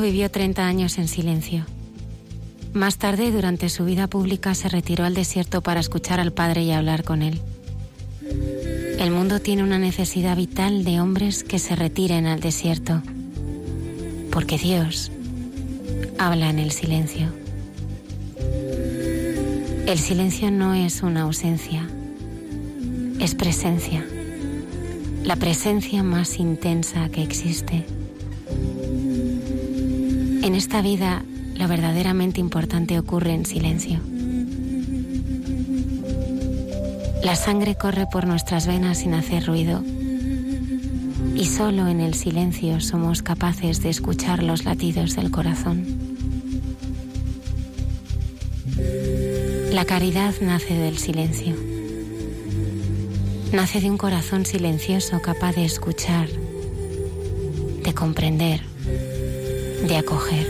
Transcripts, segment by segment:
Vivió 30 años en silencio. Más tarde, durante su vida pública, se retiró al desierto para escuchar al Padre y hablar con Él. El mundo tiene una necesidad vital de hombres que se retiren al desierto, porque Dios habla en el silencio. El silencio no es una ausencia, es presencia, la presencia más intensa que existe. En esta vida, lo verdaderamente importante ocurre en silencio. La sangre corre por nuestras venas sin hacer ruido. Y solo en el silencio somos capaces de escuchar los latidos del corazón. La caridad nace del silencio. Nace de un corazón silencioso capaz de escuchar, de comprender de acoger.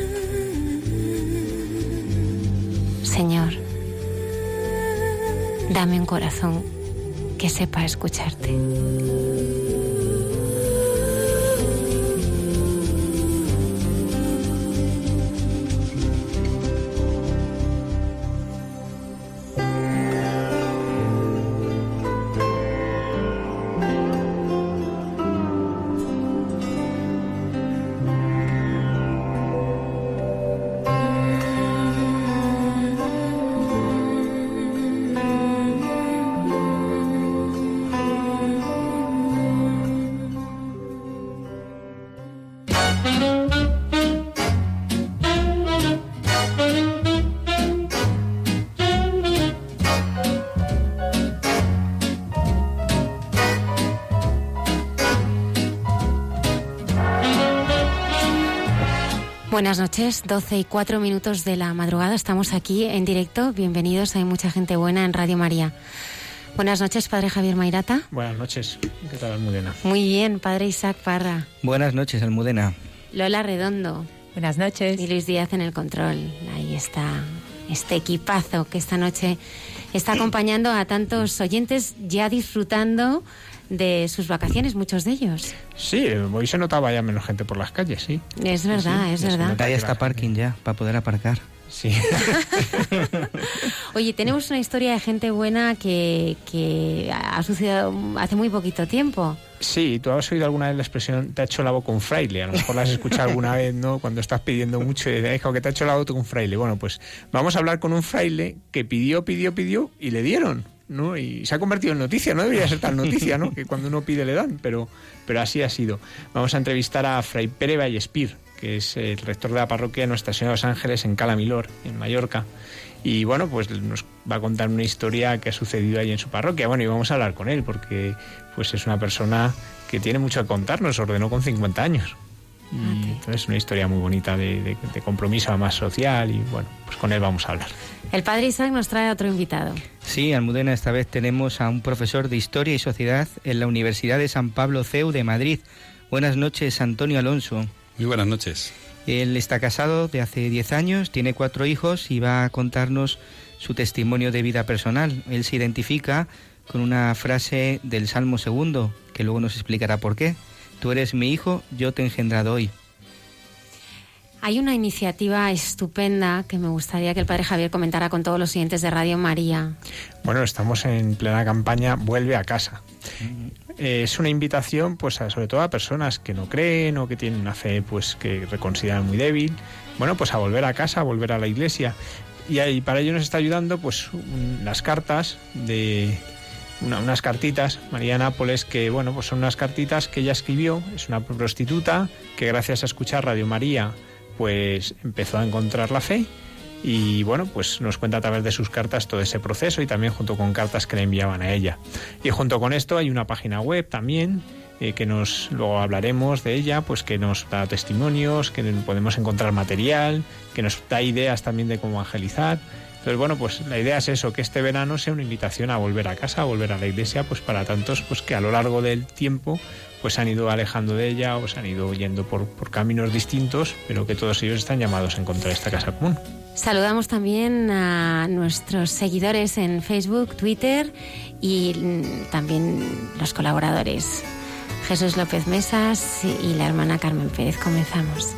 Señor, dame un corazón que sepa escucharte. Buenas noches, 12 y 4 minutos de la madrugada. Estamos aquí en directo. Bienvenidos, hay mucha gente buena en Radio María. Buenas noches, padre Javier Mairata. Buenas noches, ¿qué tal Almudena? Muy bien, padre Isaac Parra. Buenas noches, Almudena. Lola Redondo. Buenas noches. Y Luis Díaz en el control. Ahí está este equipazo que esta noche está acompañando a tantos oyentes ya disfrutando de sus vacaciones, muchos de ellos. Sí, hoy se notaba ya menos gente por las calles, sí. Es verdad, es verdad. Ahí está parking ya, para poder aparcar. Sí. Oye, tenemos una historia de gente buena que, que ha sucedido hace muy poquito tiempo. Sí, tú has oído alguna vez la expresión te ha hecho la boca un fraile. A lo mejor la has escuchado alguna vez, ¿no? Cuando estás pidiendo mucho y dices, que te ha hecho la boca un fraile. Bueno, pues vamos a hablar con un fraile que pidió, pidió, pidió y le dieron. ¿No? Y se ha convertido en noticia, no debería ser tan noticia, ¿no? Que cuando uno pide le dan, pero, pero así ha sido. Vamos a entrevistar a Fray Pere Vallespir, que es el rector de la parroquia de Nuestra Señora de los Ángeles en Calamilor, en Mallorca. Y bueno, pues nos va a contar una historia que ha sucedido ahí en su parroquia. Bueno, y vamos a hablar con él, porque pues es una persona que tiene mucho que contarnos, ordenó con 50 años. Y entonces es una historia muy bonita de, de compromiso más social y bueno, pues con él vamos a hablar. El padre Isaac nos trae a otro invitado. Sí, Almudena, esta vez tenemos a un profesor de Historia y Sociedad en la Universidad de San Pablo CEU de Madrid. Buenas noches, Antonio Alonso. Muy buenas noches. Él está casado de hace 10 años, tiene cuatro hijos y va a contarnos su testimonio de vida personal. Él se identifica con una frase del Salmo segundo, que luego nos explicará por qué. Tú eres mi hijo, yo te he engendrado hoy. Hay una iniciativa estupenda que me gustaría que el padre Javier comentara con todos los siguientes de Radio María. Bueno, estamos en plena campaña Vuelve a casa. Eh, es una invitación, pues, sobre todo a personas que no creen o que tienen una fe, pues, que reconsideran muy débil. Bueno, pues a volver a casa, a volver a la iglesia. Y ahí para ello nos está ayudando, pues, las cartas de unas cartitas, María Nápoles, que bueno, pues son unas cartitas que ella escribió, es una prostituta que gracias a escuchar Radio María pues empezó a encontrar la fe y bueno, pues nos cuenta a través de sus cartas todo ese proceso y también junto con cartas que le enviaban a ella. Y junto con esto hay una página web también eh, que nos luego hablaremos de ella, pues que nos da testimonios, que podemos encontrar material, que nos da ideas también de cómo evangelizar. Entonces, bueno, pues la idea es eso, que este verano sea una invitación a volver a casa, a volver a la iglesia, pues para tantos pues que a lo largo del tiempo pues han ido alejando de ella o se han ido yendo por, por caminos distintos, pero que todos ellos están llamados a encontrar esta casa común. Saludamos también a nuestros seguidores en Facebook, Twitter y también los colaboradores. Jesús López Mesas y la hermana Carmen Pérez. Comenzamos.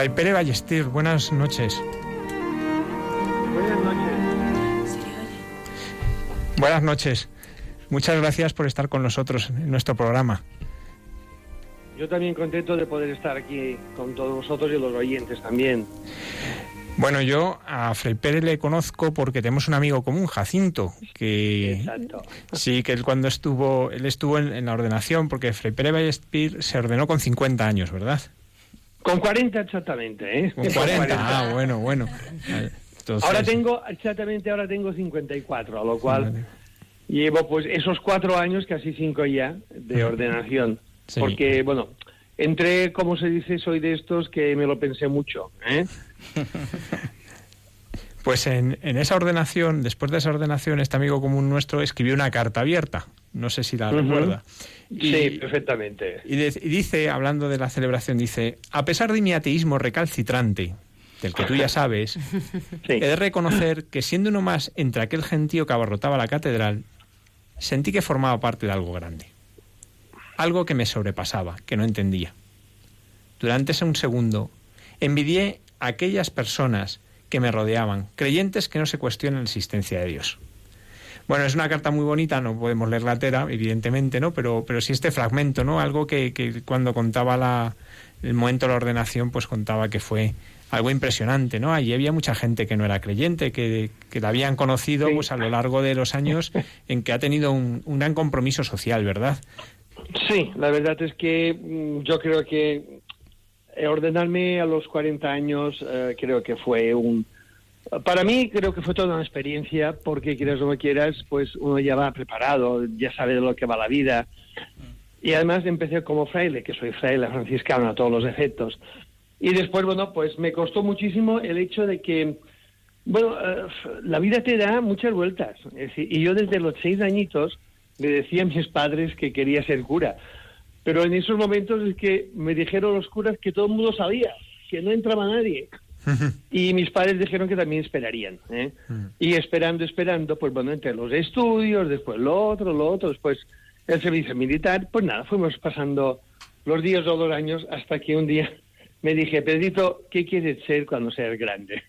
Fray Pere Ballester, buenas noches. Buenas noches. Buenas noches. Muchas gracias por estar con nosotros en nuestro programa. Yo también contento de poder estar aquí con todos vosotros y los oyentes también. Bueno, yo a Fray Pérez le conozco porque tenemos un amigo común, Jacinto, que Exacto. sí, que él cuando estuvo, él estuvo en, en la ordenación, porque Fray Pérez Ballester se ordenó con 50 años, ¿verdad? Con 40 exactamente, ¿eh? Con 40. Ah, bueno, bueno. Entonces, Ahora tengo, exactamente ahora tengo 54, a lo cual llevo pues esos cuatro años, casi cinco ya, de ordenación. Sí. Porque, bueno, entré, como se dice, soy de estos que me lo pensé mucho. ¿eh? Pues en, esa ordenación, después de esa ordenación, este amigo común nuestro escribió una carta abierta. No sé si la recuerda. sí, perfectamente. Y, dice, hablando de la celebración, dice, a pesar de mi ateísmo recalcitrante, del que tú ya sabes, he de reconocer que siendo uno más entre aquel gentío que abarrotaba la catedral, sentí que formaba parte de algo grande. Algo que me sobrepasaba, que no entendía. Durante ese un segundo, envidié a aquellas personas que me rodeaban, creyentes que no se cuestionan la existencia de Dios. Bueno, es una carta muy bonita, no podemos leerla entera, evidentemente, ¿no? Pero, pero sí este fragmento, ¿no? Algo que, que cuando contaba la, el momento de la ordenación, pues contaba que fue algo impresionante, ¿no? Allí había mucha gente que no era creyente, que, que la habían conocido pues a lo largo de los años en que ha tenido un, un, gran compromiso social, ¿verdad? Sí, la verdad es que mm, yo creo que eh, ordenarme a los 40 años eh, creo que fue un... Para mí creo que fue toda una experiencia porque quieras o no quieras, pues uno ya va preparado, ya sabe de lo que va la vida. Y además empecé como fraile, que soy fraile franciscano a todos los efectos. Y después, bueno, pues me costó muchísimo el hecho de que, bueno, eh, la vida te da muchas vueltas. y yo desde los seis añitos le decía a mis padres que quería ser cura. Pero en esos momentos es que me dijeron los curas que todo el mundo sabía, que no entraba nadie. Y mis padres dijeron que también esperarían. ¿eh? Y esperando, esperando, pues bueno, entre los estudios, después lo otro, lo otro, después el servicio militar, pues nada, fuimos pasando los días o los años hasta que un día me dije, Pedrito, ¿qué quieres ser cuando seas grande?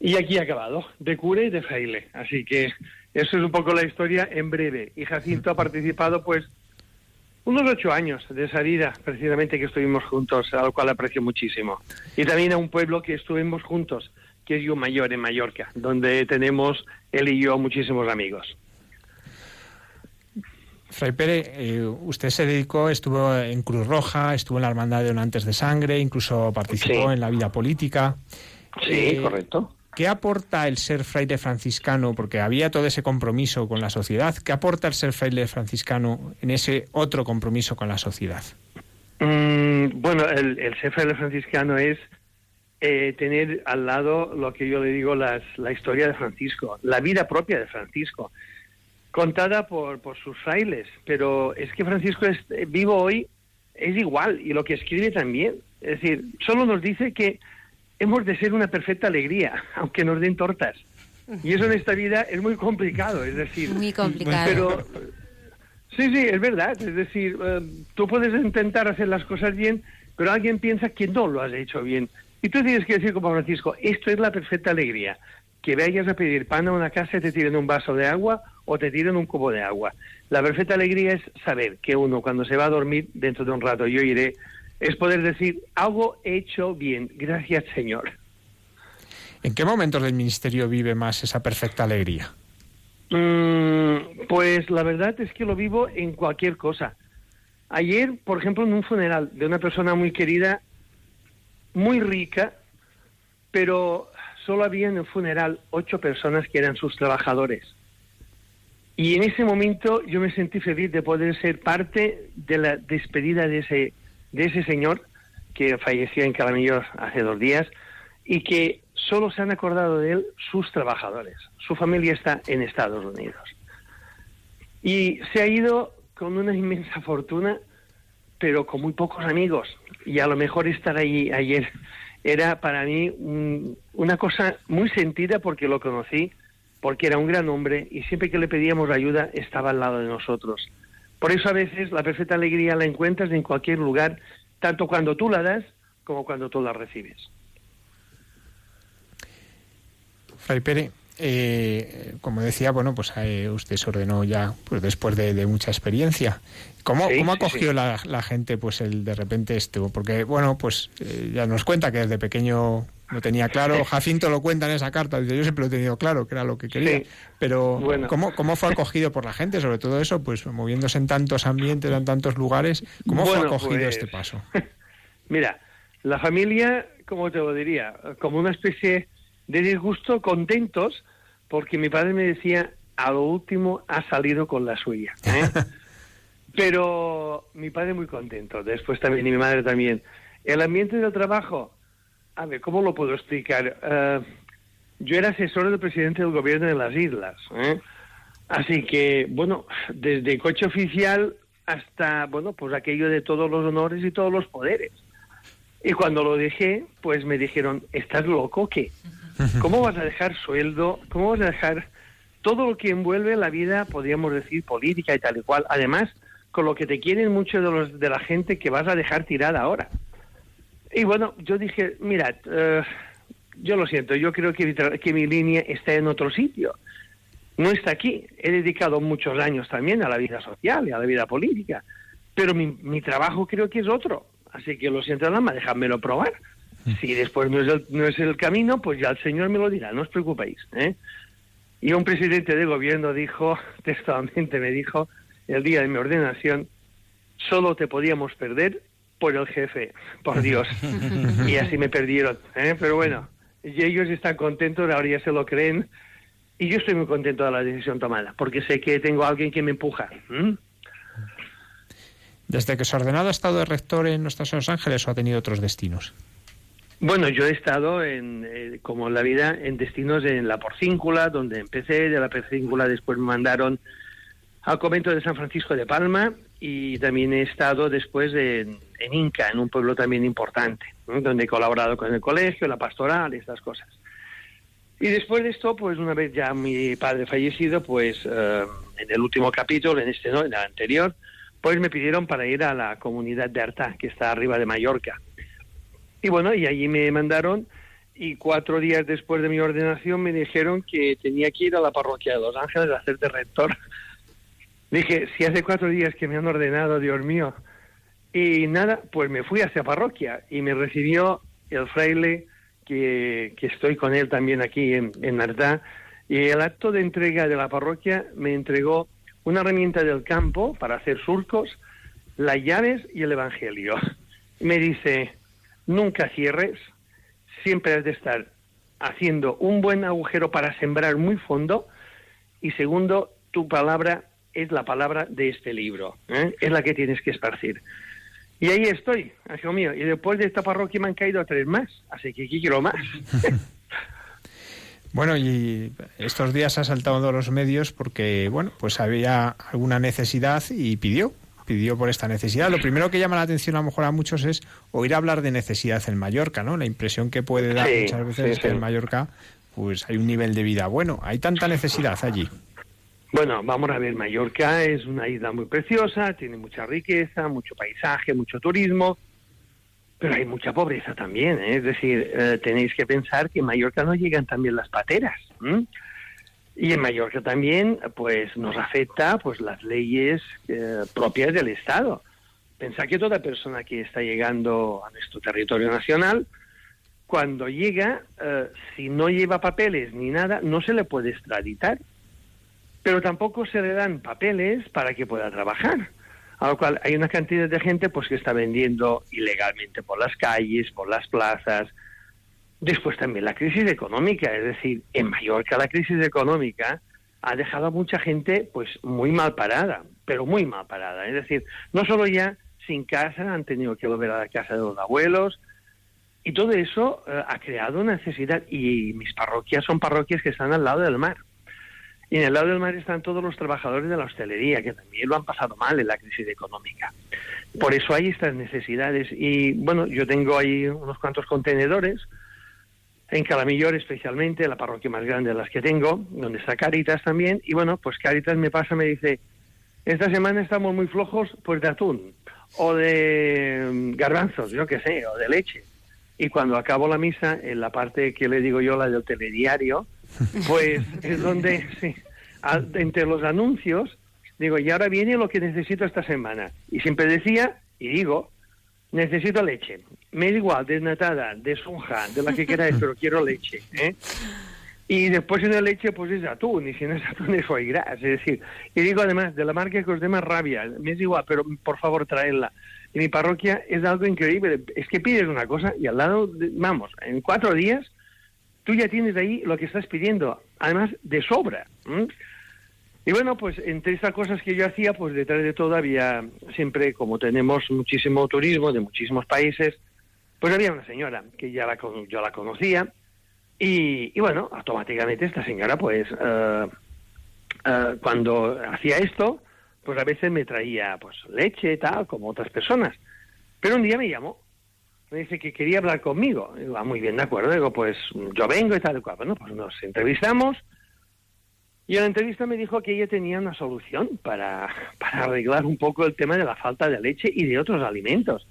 Y aquí ha acabado, de cura y de fraile. Así que eso es un poco la historia en breve. Y Jacinto ha participado, pues, unos ocho años de esa vida, precisamente que estuvimos juntos, a lo cual aprecio muchísimo. Y también a un pueblo que estuvimos juntos, que es Yo Mayor en Mallorca, donde tenemos él y yo muchísimos amigos. Fray Pérez, eh, usted se dedicó, estuvo en Cruz Roja, estuvo en la Hermandad de Donantes de Sangre, incluso participó en la vida política. Sí, eh, correcto. ¿Qué aporta el ser fraile franciscano? Porque había todo ese compromiso con la sociedad. ¿Qué aporta el ser fraile franciscano en ese otro compromiso con la sociedad? Mm, bueno, el, ser fraile franciscano es eh, tener al lado lo que yo le digo, la historia de Francisco, la vida propia de Francisco, contada por, por sus frailes. Pero es que Francisco es eh, vivo hoy, es igual, y lo que escribe también. Es decir, solo nos dice que hemos de ser una perfecta alegría, aunque nos den tortas. Y eso en esta vida es muy complicado, es decir... Muy complicado. Pero, sí, sí, es verdad. Es decir, eh, tú puedes intentar hacer las cosas bien, pero alguien piensa que no lo has hecho bien. Y tú tienes que decir como Francisco, esto es la perfecta alegría. Que vayas a pedir pan a una casa y te tiren un vaso de agua o te tiren un cubo de agua. La perfecta alegría es saber que uno cuando se va a dormir, dentro de un rato yo iré es poder decir, algo hecho bien, gracias Señor. ¿En qué momentos del ministerio vive más esa perfecta alegría? Mm, pues la verdad es que lo vivo en cualquier cosa. Ayer, por ejemplo, en un funeral de una persona muy querida, muy rica, pero solo había en el funeral ocho personas que eran sus trabajadores. Y en ese momento yo me sentí feliz de poder ser parte de la despedida de ese de ese señor que falleció en Calamillos hace dos días y que solo se han acordado de él sus trabajadores. Su familia está en Estados Unidos. Y se ha ido con una inmensa fortuna, pero con muy pocos amigos. Y a lo mejor estar allí ayer era para mí una cosa muy sentida porque lo conocí, porque era un gran hombre y siempre que le pedíamos ayuda estaba al lado de nosotros. Por eso a veces la perfecta alegría la encuentras en cualquier lugar, tanto cuando tú la das como cuando tú la recibes. Fray Pérez, eh, como decía, bueno, pues eh, usted se ordenó ya pues después de, mucha experiencia. ¿Cómo, ¿cómo acogió La, gente pues el de repente esto? Porque, bueno, pues eh, ya nos cuenta que desde pequeño no tenía claro. Jacinto lo cuenta en esa carta, dice, yo siempre lo he tenido claro, que era lo que quería. Pero, ¿cómo, ¿cómo fue acogido por la gente? Sobre todo eso, pues moviéndose en tantos ambientes, en tantos lugares. ¿Cómo fue acogido pues, este paso? Mira, la familia, como te lo diría, como una especie de disgusto, contentos, porque mi padre me decía, a lo último ha salido con la suya. ¿eh? Pero mi padre muy contento, después también, y mi madre también. El ambiente del trabajo, a ver, ¿cómo lo puedo explicar? Eh, yo era asesor del presidente del gobierno de las islas. ¿eh? Así que, bueno, desde coche oficial hasta, bueno, pues aquello de todos los honores y todos los poderes. Y cuando lo dejé, pues me dijeron, ¿estás loco qué? ¿Cómo vas a dejar sueldo? ¿Cómo vas a dejar todo lo que envuelve la vida, podríamos decir, política y tal y cual? Además, con lo que te quieren mucho de, los, de la gente que vas a dejar tirada ahora. Y bueno, yo dije, mirad, eh, yo lo siento, yo creo que que mi línea está en otro sitio no está aquí. He dedicado muchos años también a la vida social y a la vida política, pero mi, trabajo creo que es otro. Así que lo siento, Lama, déjamelo probar. Mm. Si después no es, el, no es el camino, pues ya el Señor me lo dirá, no os preocupéis. ¿eh? Y un presidente de gobierno dijo, textualmente me dijo, el día de mi ordenación, solo te podíamos perder por el jefe, por Dios. y así me perdieron. ¿eh? Pero bueno, y ellos están contentos, ahora ya se lo creen y yo estoy muy contento de la decisión tomada, porque sé que tengo a alguien que me empuja. ¿Desde que se ha ordenado ha estado de rector en Nuestra Los Ángeles o ha tenido otros destinos? Bueno, yo he estado, en, eh, como en la vida, en destinos en la Porcíncula, donde empecé. De la Porcíncula después me mandaron al convento de San Francisco de Palma y también he estado después en, Inca, en un pueblo también importante, donde he colaborado con el colegio, la pastoral, estas cosas. Y después de esto, pues una vez ya mi padre fallecido, pues eh, en el último capítulo, en este no, en el anterior, pues me pidieron para ir a la comunidad de Arta, que está arriba de Mallorca. Y bueno, y allí me mandaron y cuatro días después de mi ordenación me dijeron que tenía que ir a la parroquia de Los Ángeles a hacer de rector. Dije, si hace cuatro días que me han ordenado, Dios mío. Y nada, pues me fui hacia parroquia y me recibió el fraile que, estoy con él también aquí en, en y el acto de entrega de la parroquia me entregó una herramienta del campo para hacer surcos, las llaves y el Evangelio. Me dice, nunca cierres, siempre has de estar haciendo un buen agujero para sembrar muy fondo y segundo, tu palabra es la palabra de este libro, ¿eh? es la que tienes que esparcir. Y ahí estoy, hijo mío. Y después de esta parroquia me han caído a tres más, así que aquí quiero más. bueno, y estos días ha saltado los medios porque, bueno, pues había alguna necesidad y pidió, pidió por esta necesidad. Lo primero que llama la atención a lo mejor a muchos es oír hablar de necesidad en Mallorca, ¿no? La impresión que puede dar muchas veces es que en Mallorca pues hay un nivel de vida bueno. ¿Hay tanta necesidad allí? Bueno, vamos a ver, Mallorca es una isla muy preciosa, tiene mucha riqueza, mucho paisaje, mucho turismo, pero hay mucha pobreza también. ¿eh? Es decir, eh, tenéis que pensar que en Mallorca no llegan también las pateras. Y en Mallorca también, pues, nos afecta pues las leyes eh, propias del Estado. Pensad que toda persona que está llegando a nuestro territorio nacional, cuando llega, si no lleva papeles ni nada, no se le puede extraditar pero tampoco se le dan papeles para que pueda trabajar. A lo cual hay una cantidad de gente pues que está vendiendo ilegalmente por las calles, por las plazas. Después también la crisis económica, es decir, en Mallorca la crisis económica ha dejado a mucha gente pues muy mal parada, pero muy mal parada. Es decir, no solo ya sin casa, han tenido que volver a la casa de los abuelos, y todo eso eh, ha creado una necesidad. Y mis parroquias son parroquias que están al lado del mar. Y en el lado del mar están todos los trabajadores de la hostelería, que también lo han pasado mal en la crisis económica. Por eso hay estas necesidades. Y bueno, yo tengo ahí unos cuantos contenedores, en Calamillor especialmente, la parroquia más grande de las que tengo, donde está Caritas también. Y bueno, pues Caritas me pasa, me dice, esta semana estamos muy flojos pues de atún, o de mm, garbanzos, yo qué sé, o de leche. Y cuando acabo la misa, en la parte que le digo yo, la del telediario, pues es donde, sí, entre los anuncios, digo, y ahora viene lo que necesito esta semana. Y siempre decía, y digo, necesito leche. Me da igual, desnatada, de soja, de la que queráis, pero quiero leche. ¿eh? Y después en la leche, pues es atún, y si no es atún es foie gras. Es decir, y digo además, de la marca que os dé más rabia, me es igual, pero por favor traedla. En mi parroquia es algo increíble. Es que pides una cosa y al lado, vamos, en cuatro días tú ya tienes ahí lo que estás pidiendo, además de sobra. Y bueno, pues entre estas cosas que yo hacía, pues detrás de todo había siempre, como tenemos muchísimo turismo de muchísimos países, pues había una señora que ya la, yo la conocía y, bueno, automáticamente esta señora pues eh, eh, cuando hacía esto, pues a veces me traía pues leche tal, como otras personas. Pero un día me llamó, me dice que quería hablar conmigo. Digo, ah, muy bien, de acuerdo. Digo, pues yo vengo y tal y cual. Bueno, pues nos entrevistamos y en la entrevista me dijo que ella tenía una solución para, para arreglar un poco el tema de la falta de leche y de otros alimentos.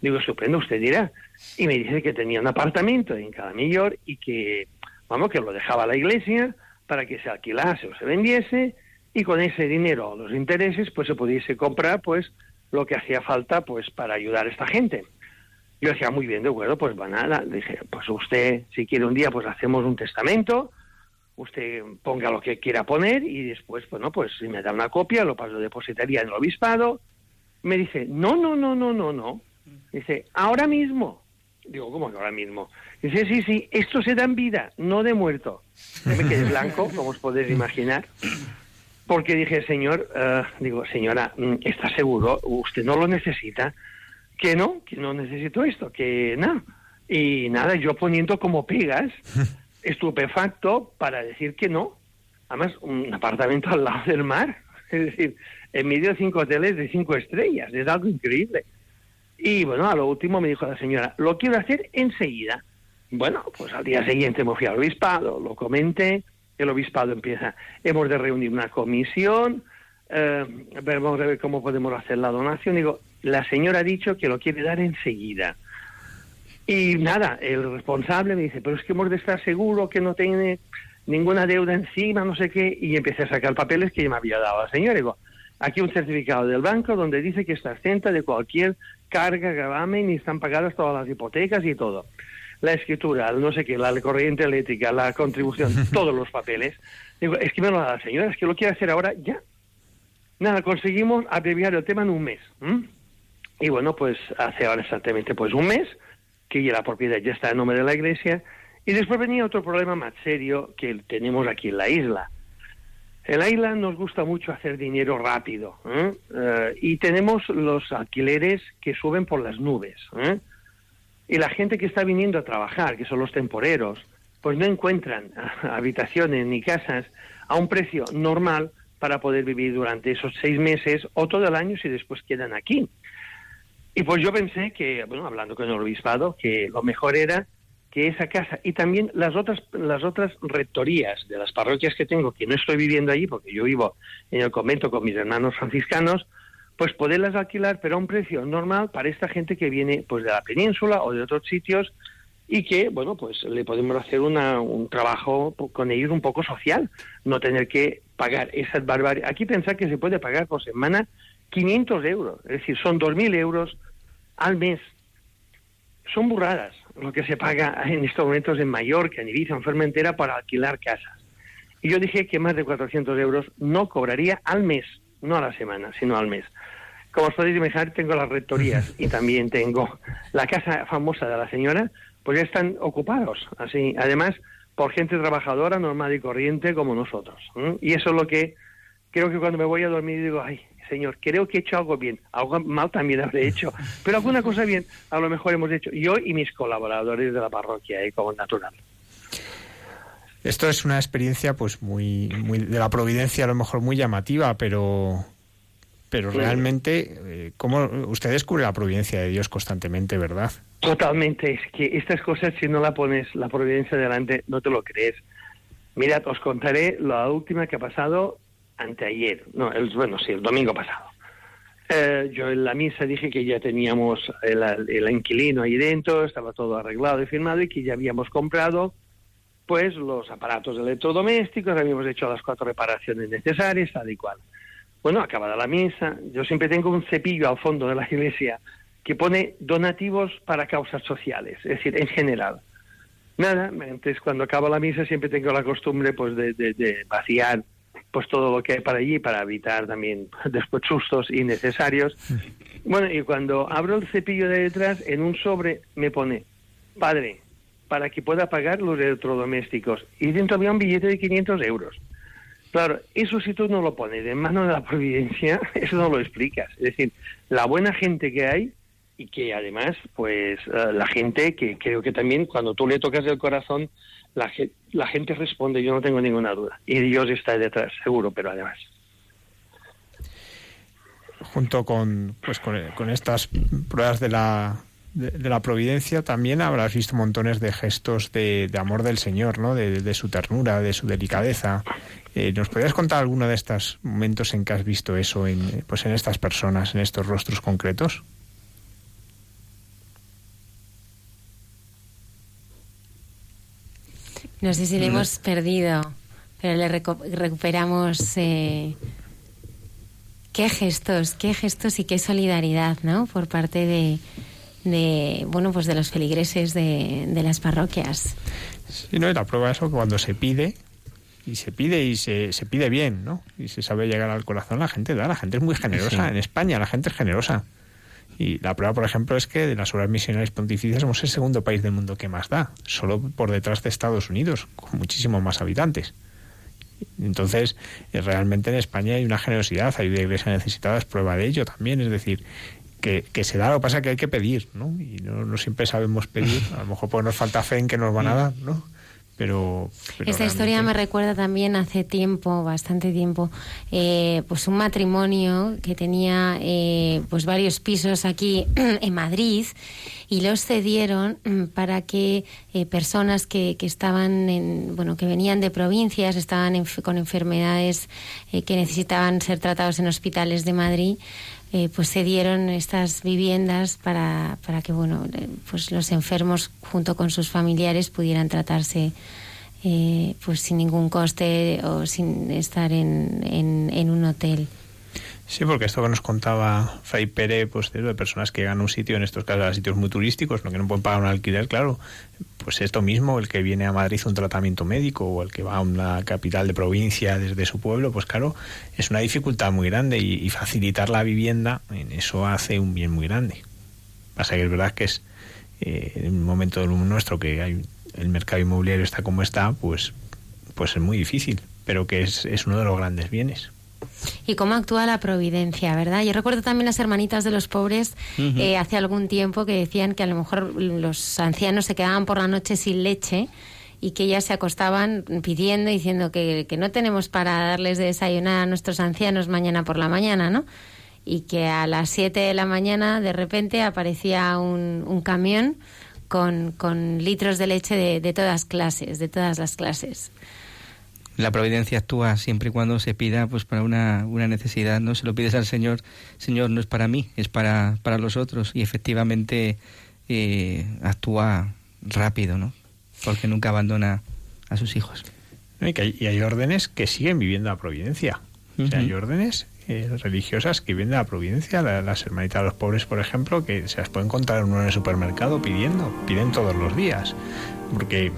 Digo, estupendo, usted dirá. Y me dice que tenía un apartamento en Calamillor y que, vamos, que lo dejaba la iglesia para que se alquilase o se vendiese y con ese dinero o los intereses pues se pudiese comprar pues lo que hacía falta pues para ayudar a esta gente. Yo decía, muy bien, de acuerdo, pues va nada. Dije, pues usted, si quiere un día, pues hacemos un testamento, usted ponga lo que quiera poner y después, bueno, pues si me da una copia, lo paso depositaría en el obispado. Me dice, no, no, no, no, no, no. Dice, ahora mismo. Digo, ¿cómo que ahora mismo? Dice, sí, sí, esto se da en vida, no de muerto. me quedé blanco, como os podéis imaginar. Porque dije, señor, eh, digo, señora, mm, ¿está seguro? ¿Usted no lo necesita? Que no, que no necesito esto, que nada. Y nada, yo poniendo como pegas, estupefacto para decir que no. Además, un apartamento al lado del mar. Es decir, en medio de cinco hoteles de cinco estrellas. Es algo increíble. Y bueno, a lo último me dijo la señora, lo quiero hacer enseguida. Bueno, pues al día siguiente me fui al obispado, lo comenté, el obispado empieza, hemos de reunir una comisión, eh, vamos a ver cómo podemos hacer la donación. Digo, la señora ha dicho que lo quiere dar enseguida. Y nada, el responsable me dice, pero es que hemos de estar seguros que no tiene ninguna deuda encima, no sé qué, y empecé a sacar papeles que ya me había dado la señora. Digo, aquí un certificado del banco donde dice que está exenta de cualquier carga, gravamen y están pagadas todas las hipotecas y todo. La escritura, no sé qué, la corriente eléctrica, la contribución, todos los papeles. Digo, es que me lo da la señora, es que lo quiere hacer ahora ya. Nada, conseguimos abreviar el tema en un mes. Y bueno, pues hace ahora exactamente pues un mes que ya la propiedad ya está en nombre de la iglesia. Y después venía otro problema más serio que tenemos aquí en la isla en la isla nos gusta mucho hacer dinero rápido ¿eh? Eh, y tenemos los alquileres que suben por las nubes. ¿eh? Y la gente que está viniendo a trabajar, que son los temporeros, pues no encuentran habitaciones ni casas a un precio normal para poder vivir durante esos seis meses o todo el año si después quedan aquí. Y pues yo pensé que, bueno, hablando con el obispado, que lo mejor era que esa casa y también las otras las otras rectorías de las parroquias que tengo que no estoy viviendo allí porque yo vivo en el convento con mis hermanos franciscanos pues poderlas alquilar pero a un precio normal para esta gente que viene pues de la península o de otros sitios y que bueno pues le podemos hacer una, un trabajo con ellos un poco social no tener que pagar esas barbaridades. Aquí pensar que se puede pagar por semana 500 euros es decir son 2.000 euros al mes son burradas lo que se paga en estos momentos en Mallorca, en Ibiza, en Formentera para alquilar casas. Y yo dije que más de 400 euros no cobraría al mes, no a la semana, sino al mes. Como os podéis imaginar, tengo las rectorías y también tengo la casa famosa de la señora, pues ya están ocupados, así, además, por gente trabajadora, normal y corriente como nosotros. Y eso es lo que creo que cuando me voy a dormir digo, ay, Señor, creo que he hecho algo bien, algo mal también habré hecho, pero alguna cosa bien a lo mejor hemos hecho yo y mis colaboradores de la parroquia, ¿eh? como natural. Esto es una experiencia pues muy, muy de la providencia a lo mejor muy llamativa, pero pero realmente eh, cómo usted descubre la providencia de Dios constantemente, ¿verdad? Totalmente, es que estas cosas si no la pones la providencia delante no te lo crees. Mirad, os contaré la última que ha pasado anteayer, bueno, sí, el domingo pasado. Eh, yo en la misa dije que ya teníamos el, inquilino ahí dentro, estaba todo arreglado y firmado y que ya habíamos comprado pues los aparatos electrodomésticos, habíamos hecho las cuatro reparaciones necesarias, tal y cual. Bueno, acabada la misa, yo siempre tengo un cepillo al fondo de la iglesia que pone donativos para causas sociales, es decir, en general. Nada, entonces cuando acaba la misa siempre tengo la costumbre pues de vaciar pues todo lo que hay para allí para evitar también después sustos innecesarios. Bueno, y cuando abro el cepillo de detrás, en un sobre me pone, padre, para que pueda pagar los electrodomésticos. Y dentro había un billete de 500 euros. Claro, eso si tú no lo pones en mano de la providencia, eso no lo explicas. Es decir, la buena gente que hay y que además, pues eh, la gente que creo que también cuando tú le tocas el corazón, la, gente responde, yo no tengo ninguna duda. Y Dios está detrás, seguro, pero además. Junto con, pues, con, estas pruebas de la, de, la providencia, también habrás visto montones de gestos de, amor del Señor, ¿no? De, su ternura, de su delicadeza. Eh, ¿Nos podrías contar alguno de estos momentos en que has visto eso en, pues en estas personas, en estos rostros concretos? No sé si le hemos perdido, pero le recuperamos. Eh, qué gestos, qué gestos y qué solidaridad, ¿no? Por parte de, de bueno, pues de los feligreses de, de las parroquias. Sí, no, y la prueba de eso cuando se pide, y se pide y se, se pide bien, ¿no? Y se sabe llegar al corazón, la gente da, la gente es muy generosa. En España la gente es generosa. Y la prueba, por ejemplo, es que de las obras misionales pontificias somos el segundo país del mundo que más da, solo por detrás de Estados Unidos, con muchísimos más habitantes. Entonces, eh, realmente en España hay una generosidad, hay una iglesia necesitada, es prueba de ello también, es decir, que, que, se da, lo que pasa es que hay que pedir, ¿no? Y no, no siempre sabemos pedir, a lo mejor pues nos falta fe en que nos van a dar, ¿no? Pero, esta historia me recuerda también hace tiempo bastante tiempo eh, pues un matrimonio que tenía eh, pues varios pisos aquí en Madrid y los cedieron mm, para que eh, personas que, que, estaban en, bueno que venían de provincias estaban con enfermedades que necesitaban ser tratados en hospitales de Madrid pues se dieron estas viviendas para, para que bueno pues los enfermos junto con sus familiares pudieran tratarse eh, pues sin ningún coste o sin estar en, en, un hotel. Sí, porque esto que nos contaba Fray Pere, pues de personas que llegan a un sitio, en estos casos a sitios muy turísticos, ¿no? que no pueden pagar un alquiler, claro, pues esto mismo, el que viene a Madrid un tratamiento médico o el que va a una capital de provincia desde su pueblo, pues claro, es una dificultad muy grande y, facilitar la vivienda, en eso hace un bien muy grande. Pasa que es verdad que es eh, en un momento nuestro que hay el mercado inmobiliario está como está, pues, pues es muy difícil, pero que es, es uno de los grandes bienes. Y cómo actúa la providencia, ¿verdad? Yo recuerdo también las hermanitas de los pobres eh, hace algún tiempo que decían que a lo mejor los ancianos se quedaban por la noche sin leche y que ellas se acostaban pidiendo, diciendo que, que no tenemos para darles de desayunar a nuestros ancianos mañana por la mañana, ¿no? Y que a las 7 de la mañana de repente aparecía un, un camión con, con litros de leche de, de, todas clases, de todas las clases. La providencia actúa siempre y cuando se pida pues para una, una necesidad, ¿no? Se lo pides al Señor, Señor, no es para mí, es para, para los otros. Y efectivamente eh, actúa rápido, ¿no? Porque nunca abandona a sus hijos. Y, hay, y hay órdenes que siguen viviendo la providencia. o sea, hay órdenes eh, religiosas que vienen de la providencia, las hermanitas de los pobres, por ejemplo, que se las pueden encontrar en el supermercado pidiendo, piden todos los días, porque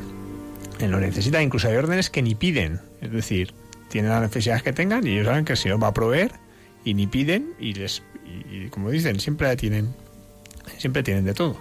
lo necesitan, incluso hay órdenes que ni piden, es decir, tienen las necesidades que tengan y ellos saben que el Señor va a proveer y ni piden y les, y, como dicen, siempre tienen, siempre tienen de todo.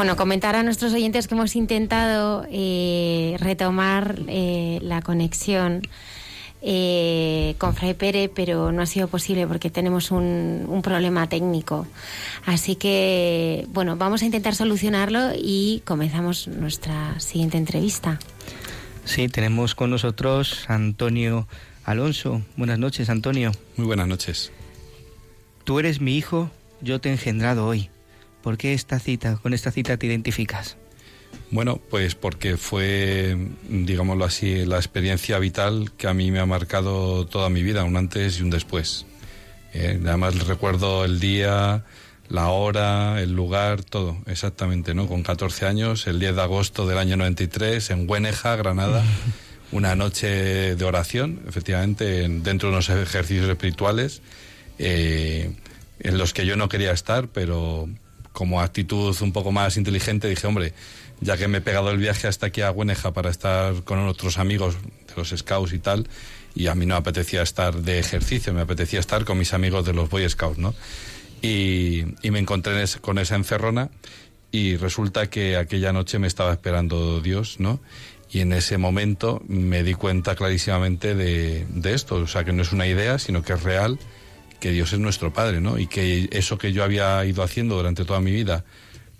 Bueno, comentar a nuestros oyentes que hemos intentado eh, retomar eh, la conexión eh, con Fray Pere, pero no ha sido posible porque tenemos un, un, problema técnico. Así que, bueno, vamos a intentar solucionarlo y comenzamos nuestra siguiente entrevista. Sí, tenemos con nosotros Antonio Alonso. Buenas noches, Antonio. Muy buenas noches. Tú eres mi hijo, yo te he engendrado hoy. ¿Por qué esta cita, con esta cita te identificas? Bueno, pues porque fue, digámoslo así, la experiencia vital que a mí me ha marcado toda mi vida, un antes y un después. Eh, además recuerdo el día, la hora, el lugar, todo, exactamente, ¿no? Con 14 años, el 10 de agosto del año 93, en Güeneja, Granada, una noche de oración, efectivamente, dentro de unos ejercicios espirituales, eh, en los que yo no quería estar, pero como actitud un poco más inteligente dije, hombre, ya que me he pegado el viaje hasta aquí a Güeneja para estar con otros amigos de los Scouts y tal, y a mí no apetecía estar de ejercicio, me apetecía estar con mis amigos de los Boy Scouts, ¿no? Y, me encontré con esa encerrona y resulta que aquella noche me estaba esperando Dios, ¿no? Y en ese momento me di cuenta clarísimamente de, de esto, o sea, que no es una idea, sino que es real que Dios es nuestro Padre, ¿no? Y que eso que yo había ido haciendo durante toda mi vida,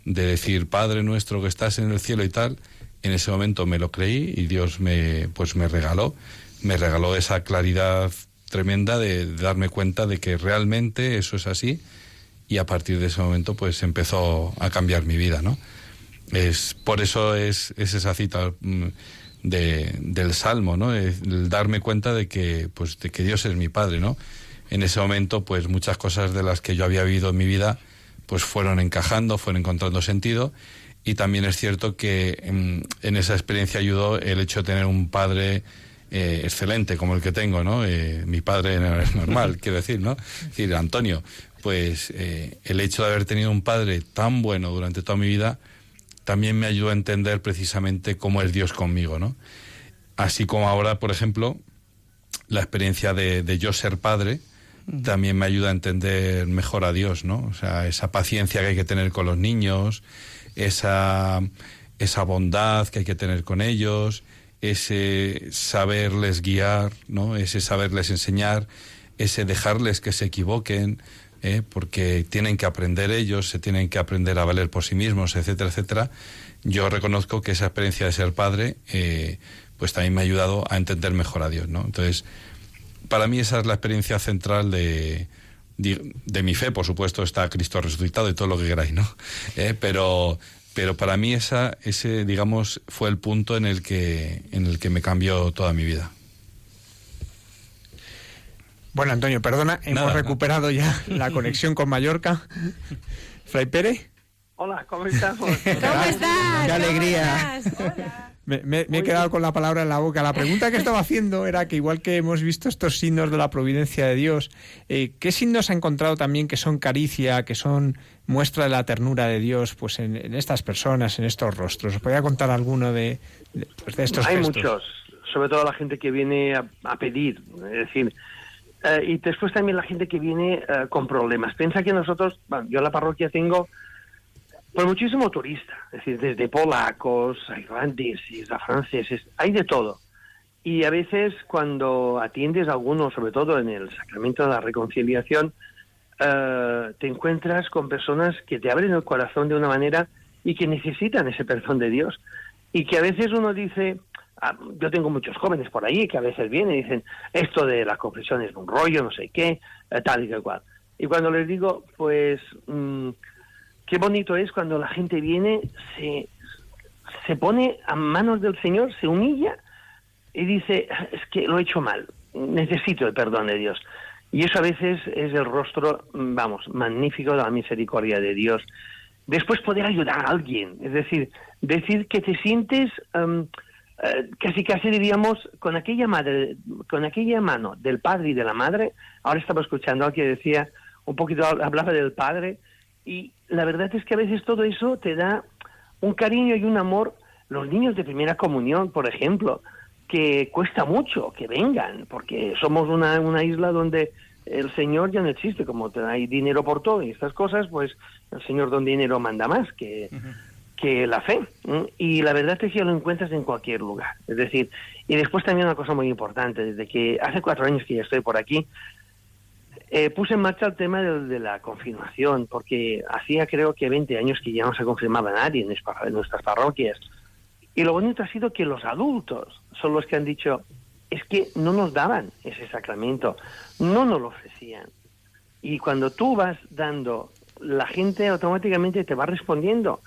de decir Padre nuestro que estás en el cielo y tal, en ese momento me lo creí y Dios me, pues me regaló, me regaló esa claridad tremenda de, darme cuenta de que realmente eso es así y a partir de ese momento pues empezó a cambiar mi vida, ¿no? Es, por eso es, es esa cita mm, de, del Salmo, ¿no? El darme cuenta de que, pues, de que Dios es mi Padre, ¿no? En ese momento, pues muchas cosas de las que yo había vivido en mi vida, pues fueron encajando, fueron encontrando sentido. Y también es cierto que en, esa experiencia ayudó el hecho de tener un padre eh, excelente como el que tengo, ¿no? Eh, mi padre es normal, quiero decir, ¿no? Es decir, Antonio, pues eh, el hecho de haber tenido un padre tan bueno durante toda mi vida también me ayudó a entender precisamente cómo es Dios conmigo, ¿no? Así como ahora, por ejemplo, la experiencia de, de yo ser padre, también me ayuda a entender mejor a Dios, ¿no? O sea, esa paciencia que hay que tener con los niños, esa, esa bondad que hay que tener con ellos, ese saberles guiar, ¿no? Ese saberles enseñar, ese dejarles que se equivoquen, ¿eh? porque tienen que aprender ellos, se tienen que aprender a valer por sí mismos, etcétera, etcétera. Yo reconozco que esa experiencia de ser padre, eh, pues también me ha ayudado a entender mejor a Dios, ¿no? Entonces, para mí esa es la experiencia central de, de, mi fe, por supuesto, está Cristo resucitado y todo lo que queráis, ¿no? Eh, pero, pero para mí esa, ese, digamos, fue el punto en el que, en el que me cambió toda mi vida. Bueno, Antonio, perdona, hemos recuperado ya la conexión con Mallorca. Fray Pérez. Hola, ¿cómo estamos? ¿Cómo estás? ¡Qué alegría! Hola. Me, he quedado con la palabra en la boca. La pregunta que estaba haciendo era que igual que hemos visto estos signos de la providencia de Dios, eh, ¿qué signos ha encontrado también que son caricia, que son muestra de la ternura de Dios pues en, estas personas, en estos rostros? ¿Os podría contar alguno de, de, pues, estos Hay muchos, sobre todo la gente que viene a, pedir, es decir... Eh, y después también la gente que viene eh, con problemas. Piensa que nosotros, bueno, yo en la parroquia tengo pues muchísimo turista, es decir, desde polacos a irlandeses, a franceses, hay de todo. Y a veces cuando atiendes a alguno, sobre todo en el sacramento de la reconciliación, eh, te encuentras con personas que te abren el corazón de una manera y que necesitan ese perdón de Dios. Y que a veces uno dice, ah, yo tengo muchos jóvenes por ahí que a veces vienen y dicen, esto de la confesión es un rollo, no sé qué, eh, tal y tal cual. Y cuando les digo, pues... Mm, qué bonito es cuando la gente viene, se, se pone a manos del Señor, se humilla y dice, es que lo he hecho mal, necesito el perdón de Dios. Y eso a veces es el rostro, vamos, magnífico de la misericordia de Dios. Después poder ayudar a alguien, es decir, decir que te sientes um, casi casi diríamos con aquella madre, con aquella mano del padre y de la madre. Ahora estaba escuchando a que decía un poquito hablaba del padre y la verdad es que a veces todo eso te da un cariño y un amor. Los niños de primera comunión, por ejemplo, que cuesta mucho que vengan, porque somos una, una isla donde el Señor ya no existe, como hay dinero por todo y estas cosas, pues el Señor don dinero manda más, que, que la fe. Y la verdad es que lo encuentras en cualquier lugar. Es decir, y después también una cosa muy importante, desde que hace cuatro años que ya estoy por aquí, eh, puse en marcha el tema de, la confirmación, porque hacía creo que 20 años que ya no se confirmaba nadie en nuestras parroquias. Y lo bonito ha sido que los adultos son los que han dicho, es que no nos daban ese sacramento, no nos lo ofrecían. Y cuando tú vas dando, la gente automáticamente te va respondiendo.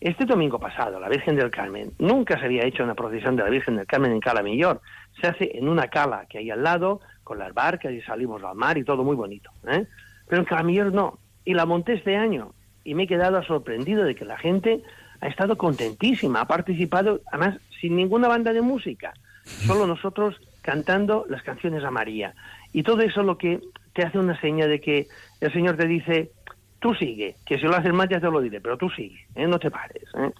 Este domingo pasado, la Virgen del Carmen, nunca se había hecho una procesión de la Virgen del Carmen en Cala Millor. Se hace en una cala que hay al lado, con las barcas y salimos al mar y todo muy bonito. ¿eh? Pero en Cala Millor no. Y la monté este año y me he quedado sorprendido de que la gente ha estado contentísima, ha participado, además, sin ninguna banda de música, solo nosotros cantando las canciones a María. Y todo eso lo que te hace una seña de que el Señor te dice, tú sigue, que si lo haces mal ya te lo diré, pero tú sigue, ¿eh? no te pares. ¿eh?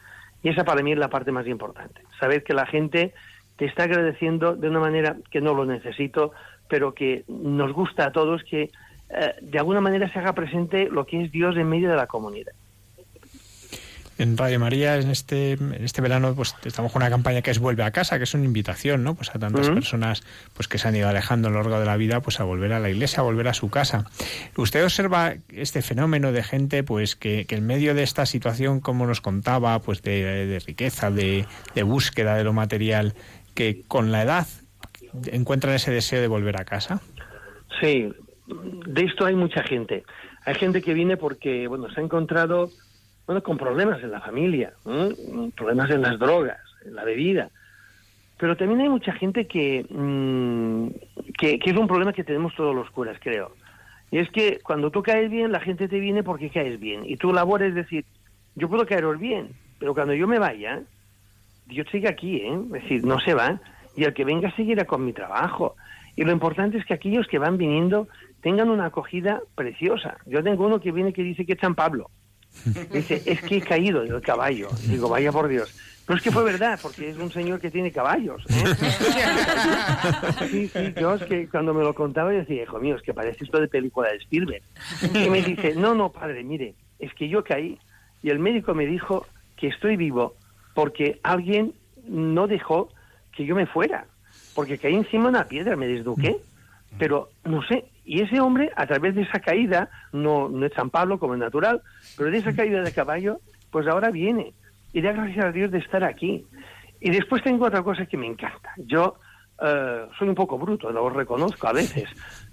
Y esa para mí es la parte más importante, saber que la gente te está agradeciendo de una manera que no lo necesito, pero que nos gusta a todos que eh, de alguna manera se haga presente lo que es Dios en medio de la comunidad. En Radio María en este en este verano pues estamos con una campaña que es vuelve a casa que es una invitación no pues a tantas personas pues que se han ido alejando a lo largo de la vida pues a volver a la iglesia a volver a su casa. Usted observa este fenómeno de gente pues que, en medio de esta situación como nos contaba pues de, riqueza de, de búsqueda de lo material que con la edad encuentran ese deseo de volver a casa sí de esto hay mucha gente hay gente que viene porque bueno se ha encontrado bueno, con problemas en la familia, problemas en las drogas, en la bebida. Pero también hay mucha gente que, mm, que, es un problema que tenemos todos los curas, creo. Y es que cuando tú caes bien, la gente te viene porque caes bien. Y tu labor es decir, yo puedo caeros bien, pero cuando yo me vaya, Dios sigue aquí, ¿eh? Es decir, no se va. Y el que venga seguirá con mi trabajo. Y lo importante es que aquellos que van viniendo tengan una acogida preciosa. Yo tengo uno que viene que dice que es San Pablo. Dice, es que he caído del caballo. Digo, vaya por Dios. Pero es que fue verdad, porque es un señor que tiene caballos. ¿eh? Sí, sí, yo es que cuando me lo contaba yo decía, hijo mío, es que parece esto de película de Spielberg. Y me dice, no, no, padre, mire, es que yo caí y el médico me dijo que estoy vivo porque alguien no dejó que yo me fuera, porque caí encima de una piedra, me desduqué, pero no sé, y ese hombre, a través de esa caída, no, no es San Pablo como es natural, pero de esa caída de caballo, pues ahora viene. Y da gracias a Dios de estar aquí. Y después tengo otra cosa que me encanta. Yo eh, soy un poco bruto, lo reconozco a veces,